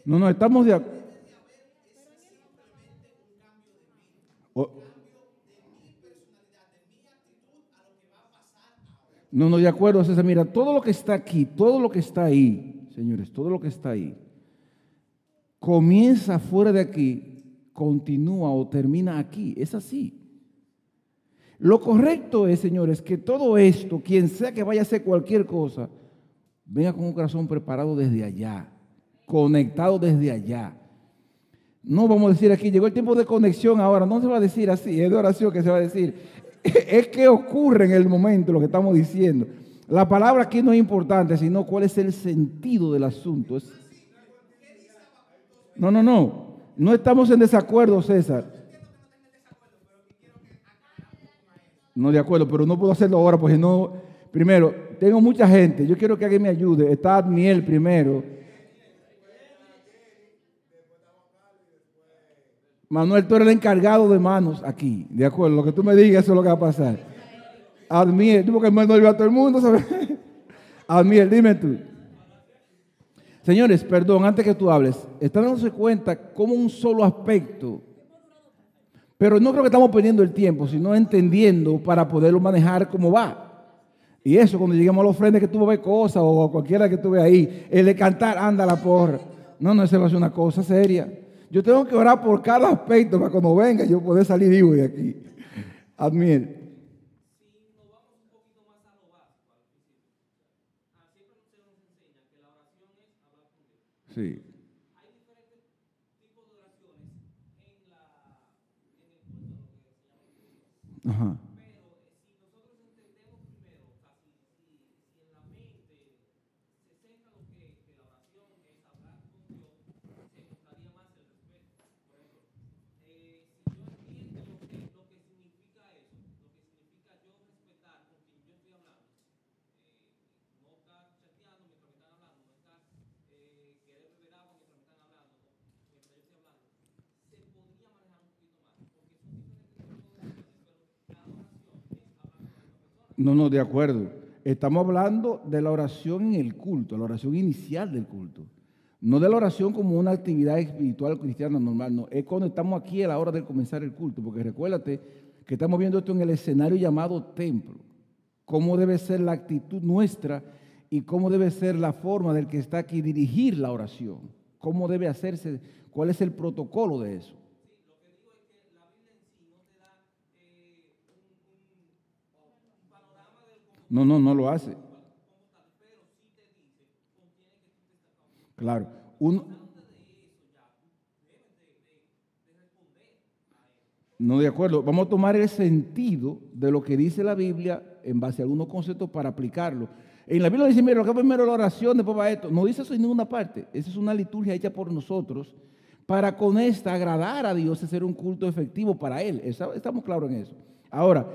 No, no, estamos de acuerdo. No, no, de acuerdo, César. Mira, todo lo que está aquí, todo lo que está ahí, señores, todo lo que está ahí, comienza fuera de aquí, continúa o termina aquí. Es así. Lo correcto es, señores, que todo esto, quien sea que vaya a hacer cualquier cosa, venga con un corazón preparado desde allá, conectado desde allá. No vamos a decir aquí, llegó el tiempo de conexión ahora, no se va a decir así, es de oración que se va a decir. Es que ocurre en el momento lo que estamos diciendo. La palabra aquí no es importante, sino cuál es el sentido del asunto. No, no, no. No estamos en desacuerdo, César. No de acuerdo, pero no puedo hacerlo ahora porque no. Primero, tengo mucha gente. Yo quiero que alguien me ayude. Está Admiel primero. Manuel, tú eres el encargado de manos aquí. De acuerdo, lo que tú me digas, eso es lo que va a pasar. Admiel, tú porque Manuel a todo el mundo, ¿sabes? Admiel, dime tú. Señores, perdón, antes que tú hables, están dándose cuenta como un solo aspecto, pero no creo que estamos perdiendo el tiempo, sino entendiendo para poderlo manejar como va. Y eso, cuando lleguemos a la ofrenda que tú ves cosas o a cualquiera que tú veas ahí, el de cantar, anda la porra. No, no, eso va a ser una cosa seria. Yo tengo que orar por cada aspecto para cuando venga yo poder salir vivo de aquí. Admiel. Si nos vamos un poquito más a lo básico, al principio, ah, siempre se nos enseña que la oración es hablar con Dios. Sí. Hay diferentes tipos de oraciones en, la, en el culto, lo que se llama el culto. Ajá. Pero eh, si nosotros entendemos primero, o sea, si, si, si en la mente se centra lo que, que la oración es hablar con Dios, se notaría más el respeto. Por ejemplo, eh, si yo entiendo lo que, lo que significa eso, lo que significa yo respetar con quien yo estoy hablando, eh, no estar chateando mientras me están hablando, no estar eh, querer beber agua mientras me están hablando, no, mientras yo estoy hablando, se podría manejar un poquito más, porque son diferentes tipos de oraciones, pero cada oración es hablar con la misma persona. No, no, de acuerdo. Estamos hablando de la oración en el culto, la oración inicial del culto. No de la oración como una actividad espiritual cristiana normal, no. Es cuando estamos aquí a la hora de comenzar el culto, porque recuérdate que estamos viendo esto en el escenario llamado templo. Cómo debe ser la actitud nuestra y cómo debe ser la forma del que está aquí dirigir la oración. Cómo debe hacerse, cuál es el protocolo de eso. No, no, no lo hace. Claro. Un, no de acuerdo. Vamos a tomar el sentido de lo que dice la Biblia en base a algunos conceptos para aplicarlo. En la Biblia dice, mira, que primero la oración, después va esto. No dice eso en ninguna parte. Esa es una liturgia hecha por nosotros para con esta agradar a Dios y hacer un culto efectivo para Él. Estamos claros en eso. Ahora,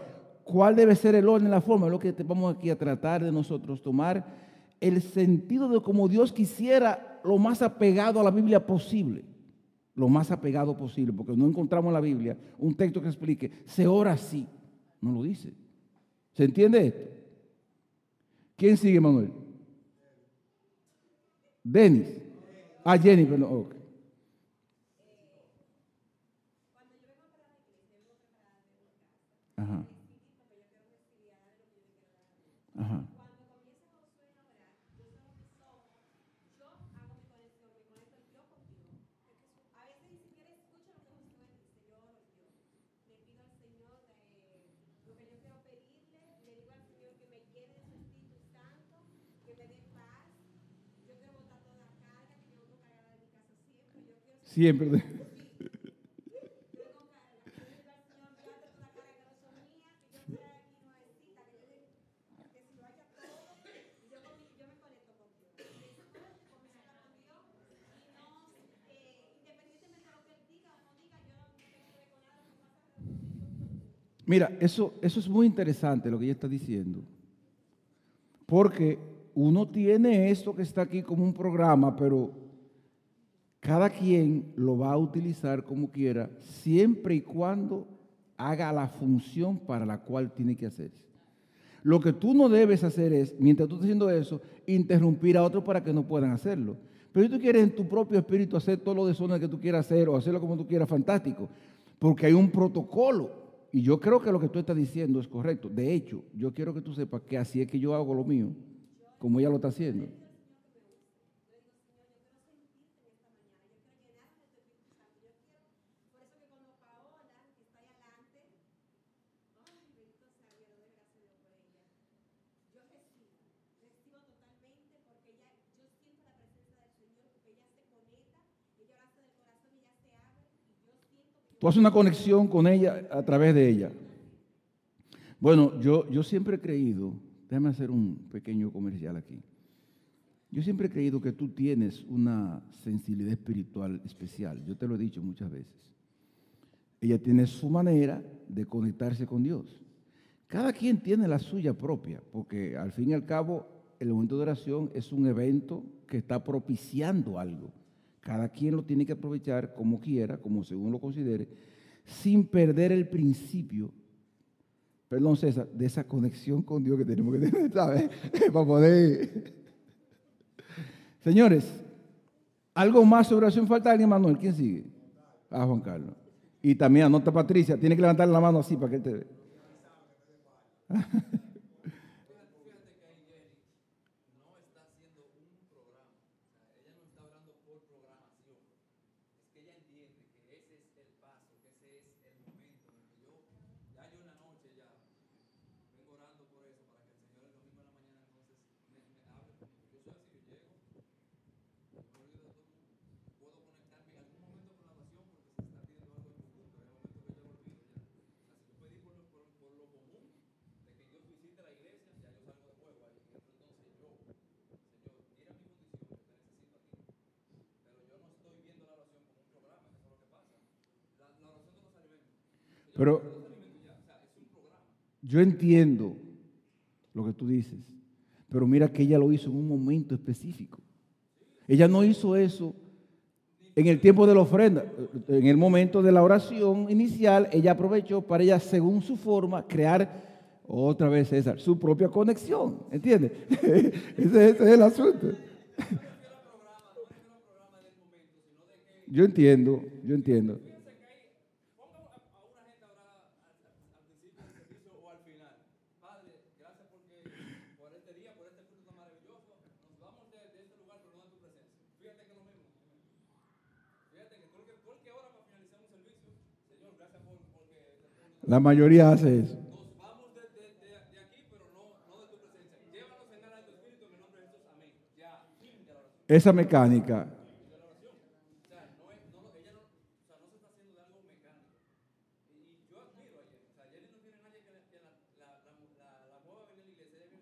¿cuál debe ser el orden, la forma? Es lo que vamos aquí a tratar de nosotros tomar el sentido de como Dios quisiera lo más apegado a la Biblia posible. Lo más apegado posible, porque no encontramos en la Biblia un texto que explique, se ora así. No lo dice. ¿Se entiende esto? ¿Quién sigue, Manuel? Denis. Ah, Jenny, perdón. ok. Ajá. Ajá. A veces ni siquiera escucho lo que Josué dice, yo oro yo. Le pido al Señor eh, lo que yo quiero pedirle, le digo al Señor que me llene de su Espíritu Santo, que me dé paz. Yo quiero botar toda la carga, que yo ando cargada de mi casa siempre. Yo quiero ser Siempre. yo con carga. Yo le digo al Señor, llévate toda la carga que no son mías, que yo estoy aquí nuevecita, que yo le- que si lo haya todo, yo, con- yo me conecto con Dios. Después de comenzar con Dios, y no, eh, independientemente de lo que Él diga o no diga, yo no tengo que ver con nada, no pasa nada. Mira, eso, eso es muy interesante lo que ella está diciendo. Porque uno tiene esto que está aquí como un programa, pero cada quien lo va a utilizar como quiera, siempre y cuando haga la función para la cual tiene que hacerse. Lo que tú no debes hacer es, mientras tú estás haciendo eso, interrumpir a otros para que no puedan hacerlo. Pero si tú quieres en tu propio espíritu hacer todo lo desorden que tú quieras hacer o hacerlo como tú quieras, fantástico. Porque hay un protocolo. Y yo creo que lo que tú estás diciendo es correcto. De hecho, yo quiero que tú sepas que así es que yo hago lo mío, como ella lo está haciendo. Por eso que cuando Paola, que está ahí adelante, ay, bendito sea Dios, doy gracias a Dios por ella. Yo recibo, recibo totalmente porque ella, yo siento la presencia del Señor, porque ella se conecta, ella hace del corazón y ella se abre, y yo siento que Tú haces una conexión con ella a través de ella. Bueno, yo, yo siempre he creído, déjame hacer un pequeño comercial aquí. Yo siempre he creído que tú tienes una sensibilidad espiritual especial. Yo te lo he dicho muchas veces. Ella tiene su manera de conectarse con Dios. Cada quien tiene la suya propia, porque al fin y al cabo el momento de oración es un evento que está propiciando algo. Cada quien lo tiene que aprovechar como quiera, como según lo considere, sin perder el principio, perdón César, de esa conexión con Dios que tenemos que tener, ¿sabes? Para poder... Señores, algo más sobre oración falta alguien, Manuel. ¿Quién sigue? Ah, Juan Carlos. Y también anota Patricia. Tiene que levantar la mano así para que él te vea. Fíjate que ahí Jenny no está haciendo un programa. O sea, ella no está orando por programación. Es que ella entiende que ese es el paso, que ese es el momento en el que yo, ya yo en la noche ya vengo orando por eso, para que el Señor el domingo en la mañana entonces me, me hable conmigo. Yo soy así, yo llego, el mundo. Puedo conectarme en algún momento con la oración porque se está pidiendo algo en conjunto. Hay momentos que yo lo olvido ya. Si yo pedí por lo, por, por lo común, de que Dios visite la iglesia, ya yo salgo de juego ahí. Entonces yo, Señor, mira mi condición, yo te necesito a ti. Pero yo no estoy viendo la oración como un programa, que eso es lo que pasa. La, la oración de los alimentos. Pero los alimentos ya, o sea, es un programa. Yo entiendo lo que tú dices, pero mira que ella lo hizo en un momento específico. Ella no hizo eso en el tiempo de la ofrenda. En el momento de la oración inicial, ella aprovechó para ella, según su forma, crear otra vez su propia conexión. ¿Entiendes? ese es el asunto. Yo entiendo, yo entiendo. Fíjense que ahí, ponga a, a una gente a orar al, al- al principio del servicio o al final. Padre, gracias porque por este día, por este fruto tan maravilloso, nos vamos de, de este lugar, pero no de tu presencia. Fíjate que es lo mismo. Fíjate que todo el que, todo el que ora para finalizar un servicio, Señor, gracias por, porque este fruto La mayoría hace eso. nos vamos de, de, de, de aquí, pero no, no de tu presencia. Llévanos en gana de tu espíritu en el nombre de Jesús. Amén. Ya, fin de la oración. Esa mecánica O sea, no es, no, ella no, o sea, no se está haciendo de algo mecánico. Y, y yo admiro a Jenny. O sea, Jenny no tiene nadie que, la- que la, la, la, la, la mueva a venir la iglesia, ella viene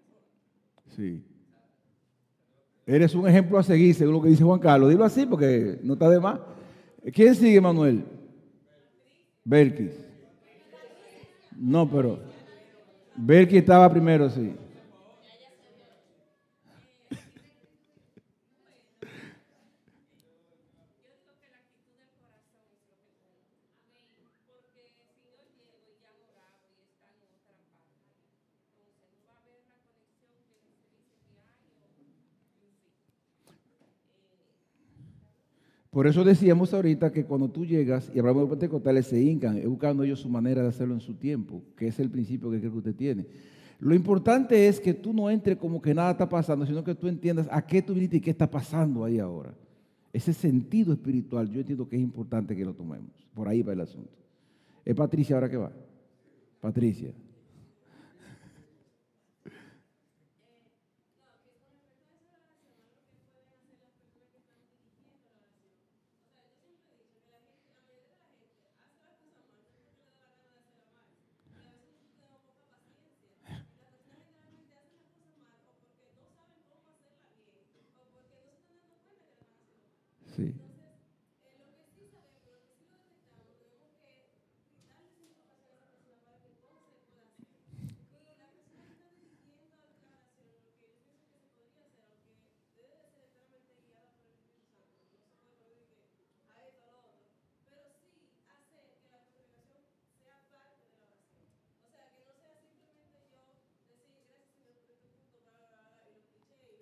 sola. Sí. Eres un ejemplo a seguir, según lo que dice Juan Carlos. Dilo así porque no está de más. ¿Quién sigue, Manuel? Belkis. No, pero Belkis estaba primero, sí. Yo digo que la actitud del corazón es lo que cuenta. Amén. Porque si no llego y ya han orado y están en otra parte, entonces no va a haber la conexión que se dice que hay o en fin. Por eso decíamos ahorita que cuando tú llegas y hablamos de pentecostales se hincan, buscando ellos su manera de hacerlo en su tiempo, que es el principio que creo que usted tiene. Lo importante es que tú no entres como que nada está pasando, sino que tú entiendas a qué tú viniste y qué está pasando ahí ahora. Ese sentido espiritual, yo entiendo que es importante que lo tomemos. Por ahí va el asunto. ¿Es Patricia ahora que va? Patricia.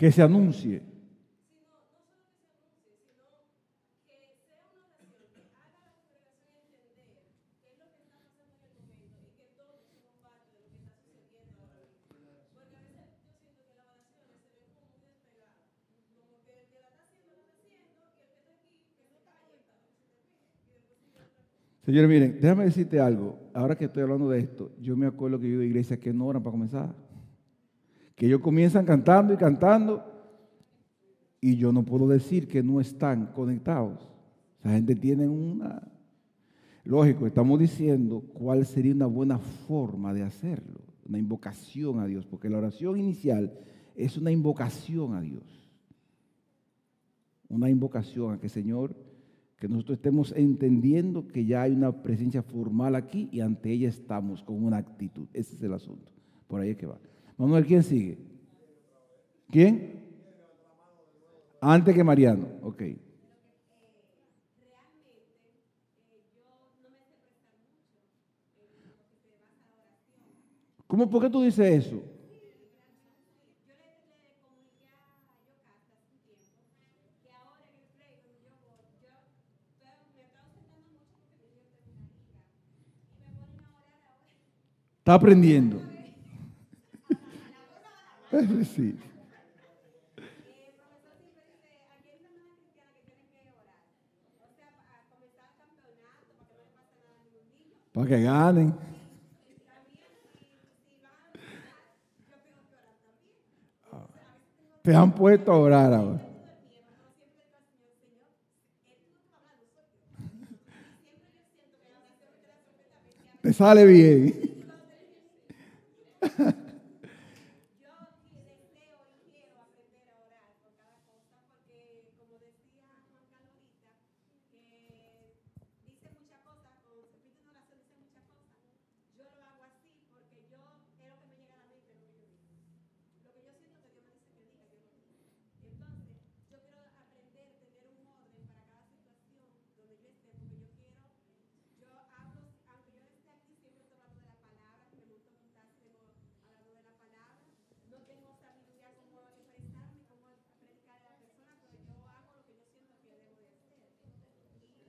que se anuncie. Señores, miren, déjame decirte algo. Ahora que estoy hablando de esto, yo me acuerdo que yo de iglesias que no oran para comenzar. Que ellos comienzan cantando y cantando y yo no puedo decir que no están conectados. Esa gente tiene una... Lógico, estamos diciendo cuál sería una buena forma de hacerlo, una invocación a Dios, porque la oración inicial es una invocación a Dios. Una invocación a que Señor, que nosotros estemos entendiendo que ya hay una presencia formal aquí y ante ella estamos con una actitud. Ese es el asunto. Por ahí es que va. Vamos quién sigue. ¿Quién? Antes que Mariano. Ok. ¿Cómo, ¿Por qué tú dices eso? Está aprendiendo. sí. Para que ganen. Te han puesto a orar ahora. Te sale bien.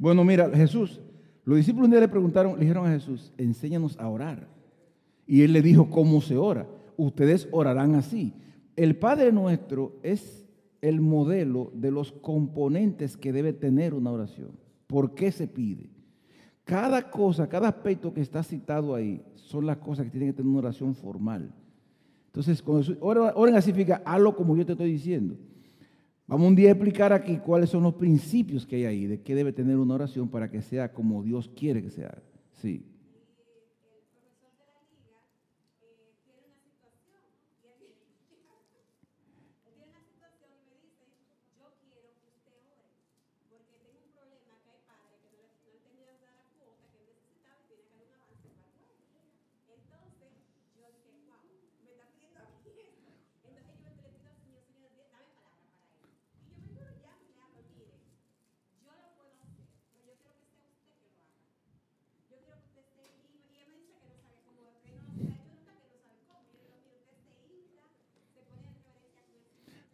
Bueno, mira, Jesús, los discípulos un día le preguntaron, le dijeron a Jesús, enséñanos a orar. Y él le dijo cómo se ora. Ustedes orarán así. El Padre nuestro es el modelo de los componentes que debe tener una oración. ¿Por qué se pide? Cada cosa, cada aspecto que está citado ahí son las cosas que tienen que tener una oración formal. Entonces, cuando oren así, significa hazlo como yo te estoy diciendo. Vamos un día a explicar aquí cuáles son los principios que hay ahí, de qué debe tener una oración para que sea como Dios quiere que sea. Sí.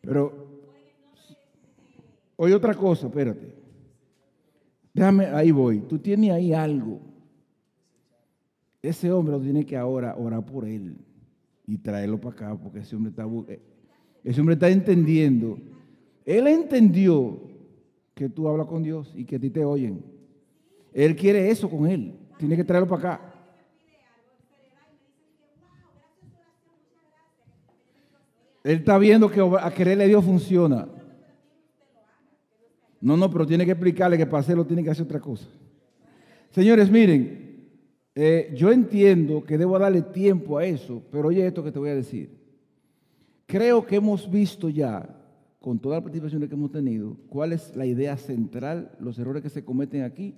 Pero, otra cosa, espérate. Déjame, ahí voy. Tú tienes ahí algo. Ese hombre lo tiene que ahora orar por él y traerlo para acá, porque ese hombre está, eh, ese hombre está entendiendo. Él entendió que tú hablas con Dios y que a ti te oyen. Él quiere eso con él. Tiene que traerlo para acá. Él está viendo que a quererle a Dios funciona. No, no, pero tiene que explicarle que para hacerlo tiene que hacer otra cosa. Señores, miren, eh, yo entiendo que debo darle tiempo a eso, pero oye esto que te voy a decir. Creo que hemos visto ya, con todas las participaciones que hemos tenido, cuál es la idea central, los errores que se cometen aquí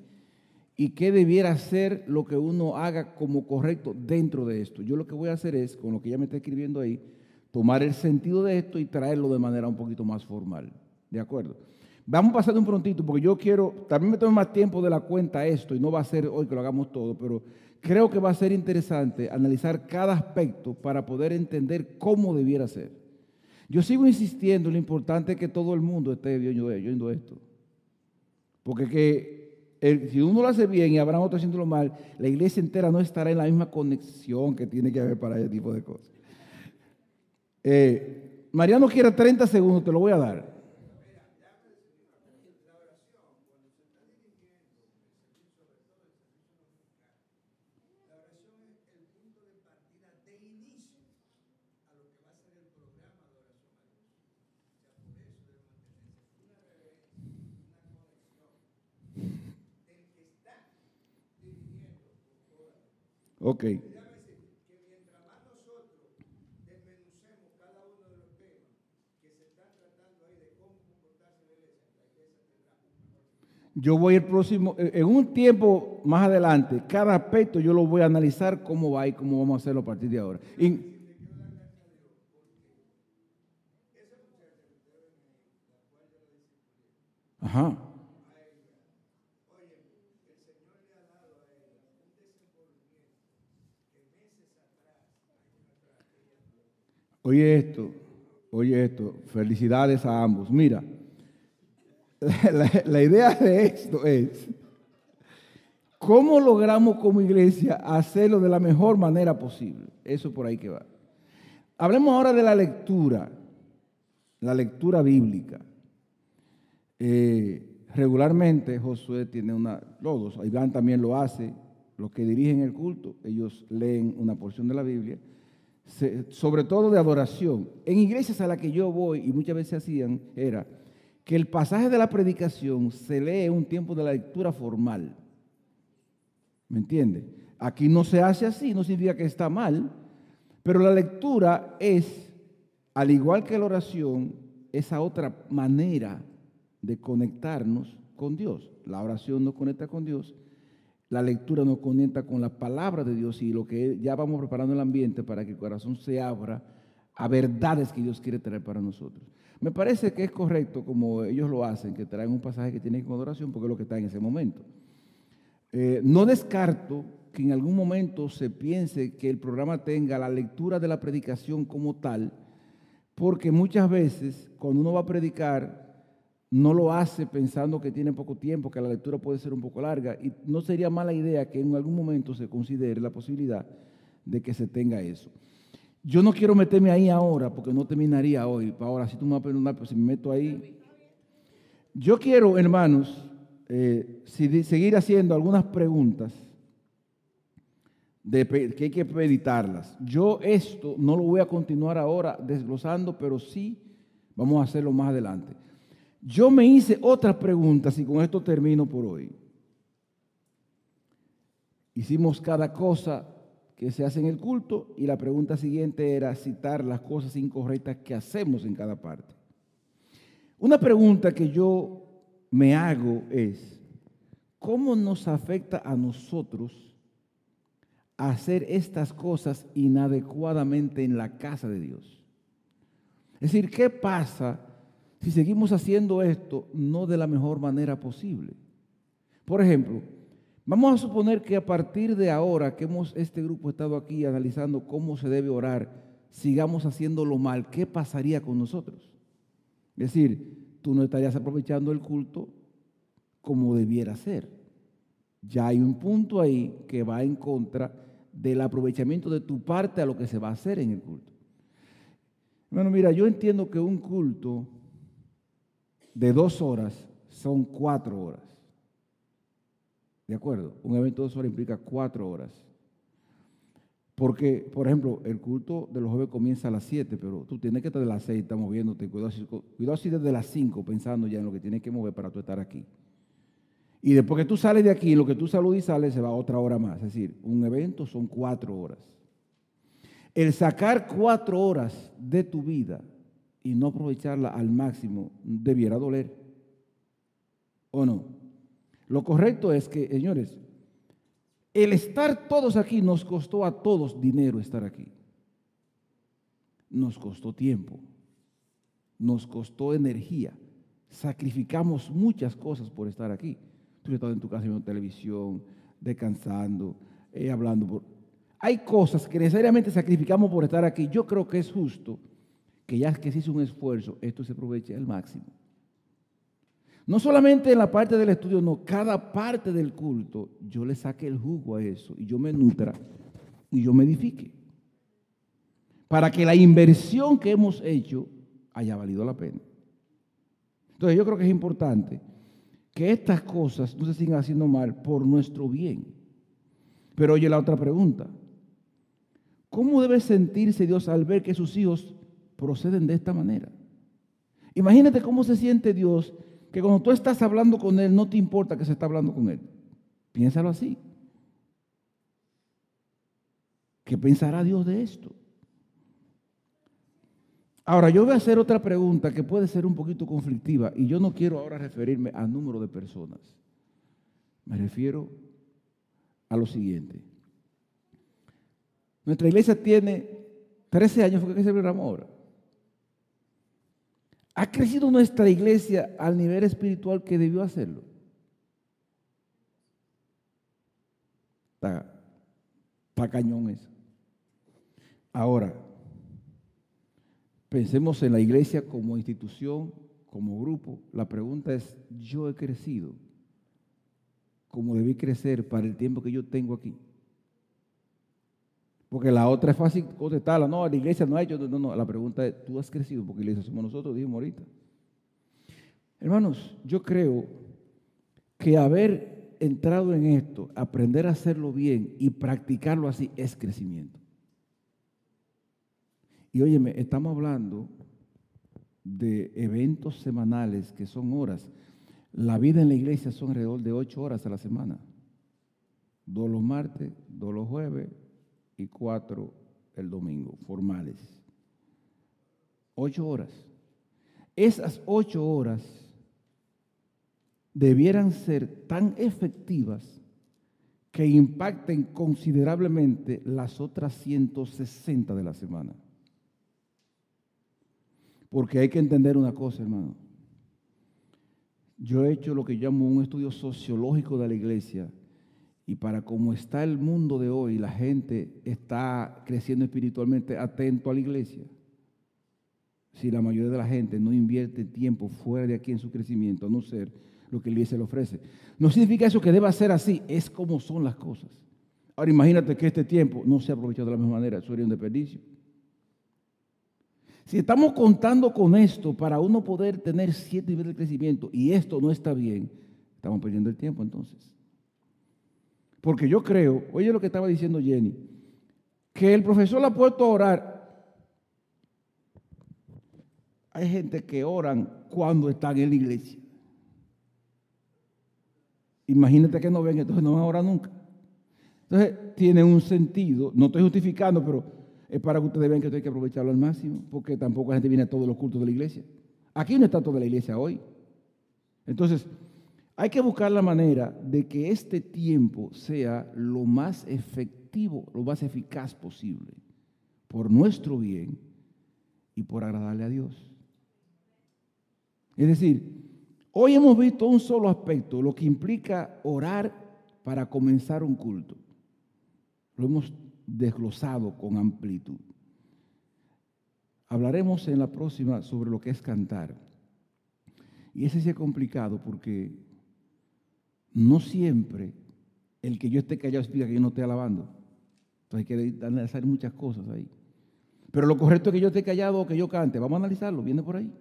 y qué debiera ser lo que uno haga como correcto dentro de esto. Yo lo que voy a hacer es, con lo que ya me está escribiendo ahí, tomar el sentido de esto y traerlo de manera un poquito más formal. ¿De acuerdo? Vamos a pasar un prontito porque yo quiero, también me tomo más tiempo de la cuenta esto y no va a ser hoy que lo hagamos todo, pero creo que va a ser interesante analizar cada aspecto para poder entender cómo debiera ser. Yo sigo insistiendo en lo importante que todo el mundo esté viendo esto. Porque que si uno lo hace bien y habrá otro haciéndolo mal, la iglesia entera no estará en la misma conexión que tiene que haber para ese tipo de cosas. Eh, Mariano quiere 30 segundos, te lo voy a dar. Ok. Yo voy el próximo, eh, en un tiempo más adelante, cada aspecto yo lo voy a analizar cómo va y cómo vamos a hacerlo a partir de ahora. Ajá. Oye esto, oye esto, felicidades a ambos. Mira, la, idea de esto es, ¿cómo logramos como iglesia hacerlo de la mejor manera posible? Eso por ahí que va. Hablemos ahora de la lectura, la lectura bíblica. Eh, regularmente Josué tiene una, todos, Iván también lo hace, los que dirigen el culto, ellos leen una porción de la Biblia, sobre todo de adoración. En iglesias a las que yo voy, y muchas veces hacían, era que el pasaje de la predicación se lee un tiempo de la lectura formal. ¿Me entiende? Aquí no se hace así, no significa que está mal, pero la lectura es, al igual que la oración, esa otra manera de conectarnos con Dios. La oración nos conecta con Dios, la lectura nos conecta con la palabra de Dios y lo que ya vamos preparando el ambiente para que el corazón se abra a verdades que Dios quiere traer para nosotros. Me parece que es correcto como ellos lo hacen, que traen un pasaje que tiene con adoración porque es lo que está en ese momento. Eh, no descarto que en algún momento se piense que el programa tenga la lectura de la predicación como tal, porque muchas veces cuando uno va a predicar no lo hace pensando que tiene poco tiempo, que la lectura puede ser un poco larga, y no sería mala idea que en algún momento se considere la posibilidad de que se tenga eso. Yo no quiero meterme ahí ahora, porque no terminaría hoy. Ahora, si tú me vas a perdonar, pues si me meto ahí. Yo quiero, hermanos, eh, seguir haciendo algunas preguntas que hay que meditarlas. Yo esto no lo voy a continuar ahora desglosando, pero sí vamos a hacerlo más adelante. Yo me hice otras preguntas y con esto termino por hoy. Hicimos cada cosa que se hace en el culto y la pregunta siguiente era citar las cosas incorrectas que hacemos en cada parte. Una pregunta que yo me hago es, ¿cómo nos afecta a nosotros hacer estas cosas inadecuadamente en la casa de Dios? Es decir, ¿qué pasa si seguimos haciendo esto no de la mejor manera posible? Por ejemplo, vamos a suponer que a partir de ahora que hemos este grupo estado aquí analizando cómo se debe orar, sigamos haciéndolo mal, ¿qué pasaría con nosotros? Es decir, tú no estarías aprovechando el culto como debiera ser. Ya hay un punto ahí que va en contra del aprovechamiento de tu parte a lo que se va a hacer en el culto. Bueno, mira, yo entiendo que un culto de dos horas son cuatro horas. ¿De acuerdo? Un evento de dos horas implica cuatro horas. Porque, por ejemplo, el culto de los jueves comienza a las 7, pero tú tienes que estar de las 6, estás moviéndote. Cuidado si, cuidado si desde las 5 pensando ya en lo que tienes que mover para tú estar aquí. Y después que tú sales de aquí, lo que tú saludas y sales, se va otra hora más. Es decir, un evento son cuatro horas. El sacar cuatro horas de tu vida y no aprovecharla al máximo debiera doler. ¿O no? Lo correcto es que, señores, el estar todos aquí nos costó a todos dinero estar aquí. Nos costó tiempo. Nos costó energía. Sacrificamos muchas cosas por estar aquí. Tú estás en tu casa viendo televisión, descansando, eh, hablando. Hay cosas que necesariamente sacrificamos por estar aquí. Yo creo que es justo que ya que se hizo un esfuerzo, esto se aproveche al máximo. No solamente en la parte del estudio, no, cada parte del culto, yo le saque el jugo a eso y yo me nutra y yo me edifique. Para que la inversión que hemos hecho haya valido la pena. Entonces yo creo que es importante que estas cosas no se sigan haciendo mal por nuestro bien. Pero oye la otra pregunta. ¿Cómo debe sentirse Dios al ver que sus hijos proceden de esta manera? Imagínate cómo se siente Dios que cuando tú estás hablando con Él no te importa que se está hablando con Él. Piénsalo así. ¿Qué pensará Dios de esto? Ahora, yo voy a hacer otra pregunta que puede ser un poquito conflictiva y yo no quiero ahora referirme al número de personas. Me refiero a lo siguiente. Nuestra iglesia tiene 13 años, fue que celebramos ahora. ¿Ha crecido nuestra iglesia al nivel espiritual que debió hacerlo? Está, cañón eso. Ahora, pensemos en la iglesia como institución, como grupo. La pregunta es, ¿yo he crecido como debí crecer para el tiempo que yo tengo aquí? Porque la otra es fácil contestarla, no, la iglesia no ha hecho, no, no, la pregunta es, ¿tú has crecido? Porque la iglesia somos nosotros, dijimos ahorita. Hermanos, yo creo que haber entrado en esto, aprender a hacerlo bien y practicarlo así es crecimiento. Y óyeme, estamos hablando de eventos semanales que son horas. La vida en la iglesia son alrededor de ocho horas a la semana. Dos los martes, dos los jueves y cuatro el domingo, formales. Ocho horas. Esas ocho horas debieran ser tan efectivas que impacten considerablemente las otras 160 de la semana. Porque hay que entender una cosa, hermano. Yo he hecho lo que llamo un estudio sociológico de la iglesia y para cómo está el mundo de hoy, la gente está creciendo espiritualmente atento a la iglesia. Si la mayoría de la gente no invierte tiempo fuera de aquí en su crecimiento, a no ser lo que la iglesia le ofrece. No significa eso que deba ser así, es como son las cosas. Ahora imagínate que este tiempo no se ha aprovechado de la misma manera, eso sería un desperdicio. Si estamos contando con esto para uno poder tener siete niveles de crecimiento y esto no está bien, estamos perdiendo el tiempo entonces. Porque yo creo, oye lo que estaba diciendo Jenny, que el profesor la ha puesto a orar. Hay gente que oran cuando están en la iglesia. Imagínate que no ven, entonces no van a orar nunca. Entonces tiene un sentido, no estoy justificando, pero es para que ustedes vean que esto hay que aprovecharlo al máximo, porque tampoco la gente viene a todos los cultos de la iglesia. Aquí no está toda la iglesia hoy. Entonces, hay que buscar la manera de que este tiempo sea lo más efectivo, lo más eficaz posible, por nuestro bien y por agradarle a Dios. Es decir, hoy hemos visto un solo aspecto, lo que implica orar para comenzar un culto. Lo hemos desglosado con amplitud. Hablaremos en la próxima sobre lo que es cantar. Y ese sí es complicado porque no siempre el que yo esté callado explica que yo no esté alabando. Entonces hay que analizar muchas cosas ahí. Pero lo correcto es que yo esté callado o que yo cante. Vamos a analizarlo, viene por ahí.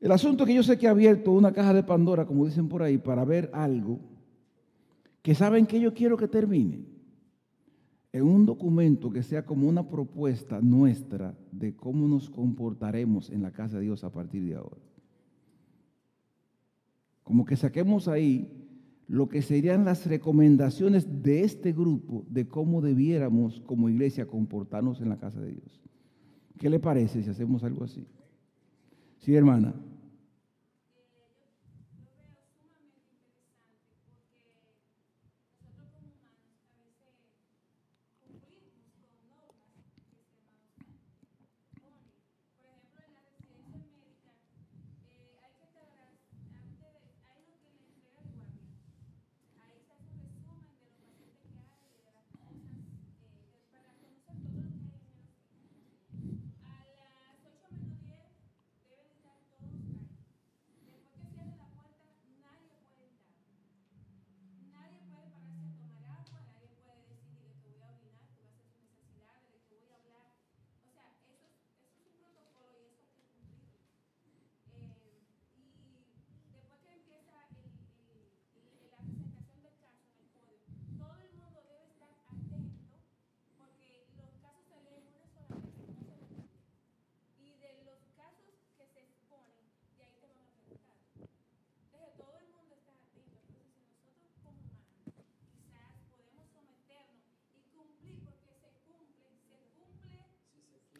El asunto es que yo sé que he abierto una caja de Pandora, como dicen por ahí, para ver algo que saben que yo quiero que termine en un documento que sea como una propuesta nuestra de cómo nos comportaremos en la casa de Dios a partir de ahora. Como que saquemos ahí lo que serían las recomendaciones de este grupo de cómo debiéramos como iglesia comportarnos en la casa de Dios. ¿Qué le parece si hacemos algo así? Sí, hermana.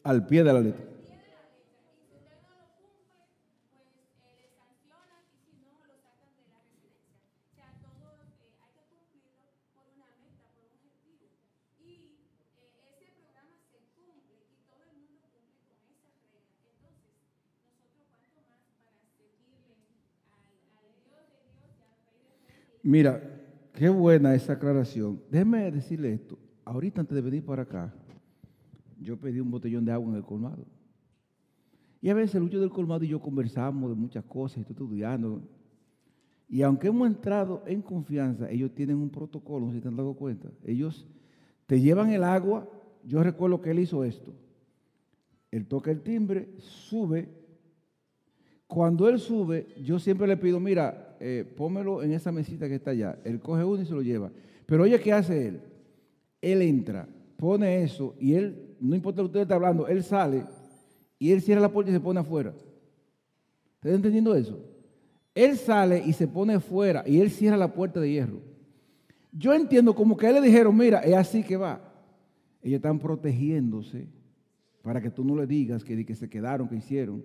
Al Rey de Reyes. Mira, qué buena esa aclaración. Déjeme decirle esto. Ahorita antes de venir para acá, yo pedí un botellón de agua en el colmado. Y a veces el Lucho del colmado y yo conversamos de muchas cosas, estoy estudiando. Y aunque hemos entrado en confianza, ellos tienen un protocolo, no sé si te han dado cuenta. Ellos te llevan el agua. Yo recuerdo que él hizo esto. Él toca el timbre, sube. Cuando él sube, yo siempre le pido, mira, eh, pómelo en esa mesita que está allá. Él coge uno y se lo lleva. Pero oye, ¿qué hace él? Él entra, pone eso y él, no importa lo que usted está hablando, él sale y él cierra la puerta y se pone afuera. ¿Estás entendiendo eso? Él sale y se pone afuera y él cierra la puerta de hierro. Yo entiendo como que a él le dijeron, mira, es así que va. Ellos están protegiéndose para que tú no le digas que, que se quedaron, que hicieron.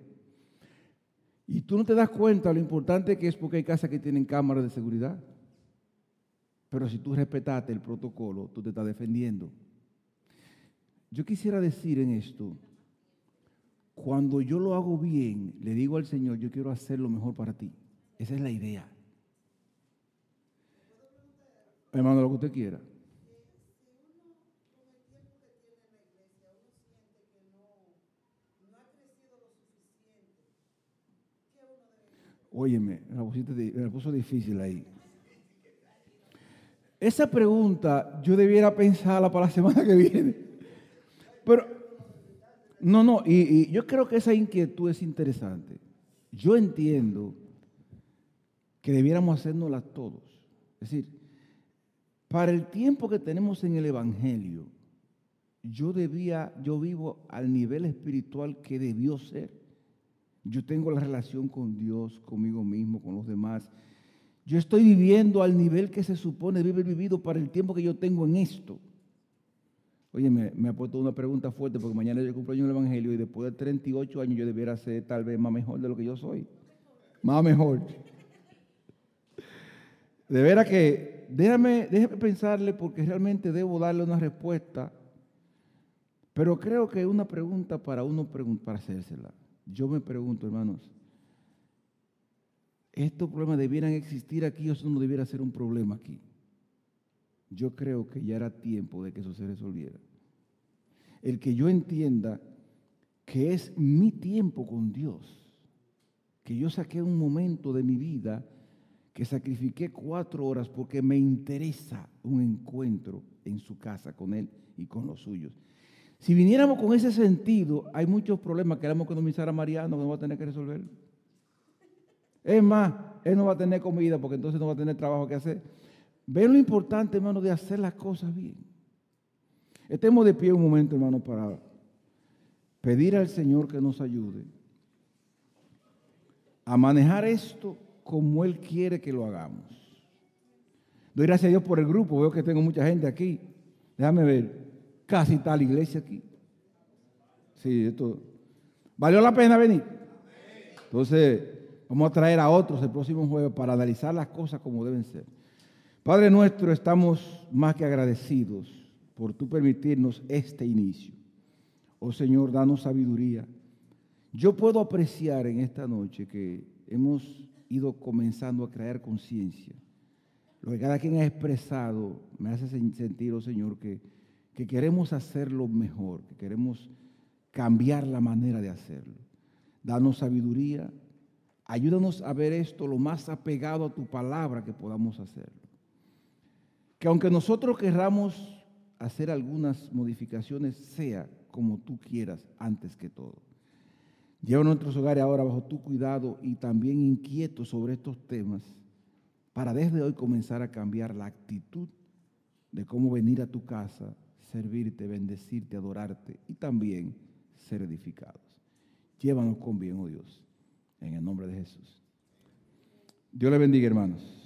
Y tú no te das cuenta lo importante que es porque hay casas que tienen cámaras de seguridad. Pero si tú respetaste el protocolo, tú te estás defendiendo. Yo quisiera decir en esto, cuando yo lo hago bien, le digo al Señor, yo quiero hacer lo mejor para ti. Esa es la idea. Hermano, lo que usted quiera. Óyeme, la, me la puso difícil ahí. Esa pregunta yo debiera pensarla para la semana que viene. No, no, y, yo creo que esa inquietud es interesante. Yo entiendo que debiéramos hacérnoslas todos. Es decir, para el tiempo que tenemos en el Evangelio, yo debía, yo vivo al nivel espiritual que debió ser. Yo tengo la relación con Dios, conmigo mismo, con los demás. Yo estoy viviendo al nivel que se supone debe vivido para el tiempo que yo tengo en esto. Oye, me, me ha puesto una pregunta fuerte porque mañana yo cumpleaños en el Evangelio y después de 38 años yo debiera ser tal vez más mejor de lo que yo soy. Más mejor. De veras que, déjame, déjame pensarle porque realmente debo darle una respuesta, pero creo que es una pregunta para uno para hacérsela. Yo me pregunto, hermanos, ¿estos problemas debieran existir aquí o eso no debiera ser un problema aquí? Yo creo que ya era tiempo de que eso se resolviera. El que yo entienda que es mi tiempo con Dios, que yo saqué un momento de mi vida, que sacrifiqué cuatro horas porque me interesa un encuentro en su casa con Él y con los suyos. Si viniéramos con ese sentido, hay muchos problemas que le vamos a economizar a Mariano que no va a tener que resolver. Es más, él no va a tener comida porque entonces no va a tener trabajo que hacer. Ven lo importante, hermano, de hacer las cosas bien. Estemos de pie un momento, hermano, para pedir al Señor que nos ayude a manejar esto como Él quiere que lo hagamos. Doy gracias a Dios por el grupo, veo que tengo mucha gente aquí. Déjame ver, casi tal iglesia aquí. Sí, esto. ¿Valió la pena venir? Entonces, vamos a traer a otros el próximo jueves para analizar las cosas como deben ser. Padre nuestro, estamos más que agradecidos por tu permitirnos este inicio. Oh Señor, danos sabiduría. Yo puedo apreciar en esta noche que hemos ido comenzando a crear conciencia. Lo que cada quien ha expresado me hace sen- sentir, oh Señor, que, que queremos hacerlo mejor, que queremos cambiar la manera de hacerlo. Danos sabiduría. Ayúdanos a ver esto lo más apegado a tu palabra que podamos hacerlo. Que aunque nosotros querramos hacer algunas modificaciones, sea como tú quieras antes que todo. Lleva nuestros hogares ahora bajo tu cuidado y también inquietos sobre estos temas para desde hoy comenzar a cambiar la actitud de cómo venir a tu casa, servirte, bendecirte, adorarte y también ser edificados. Llévanos con bien, oh Dios, en el nombre de Jesús. Dios le bendiga, hermanos.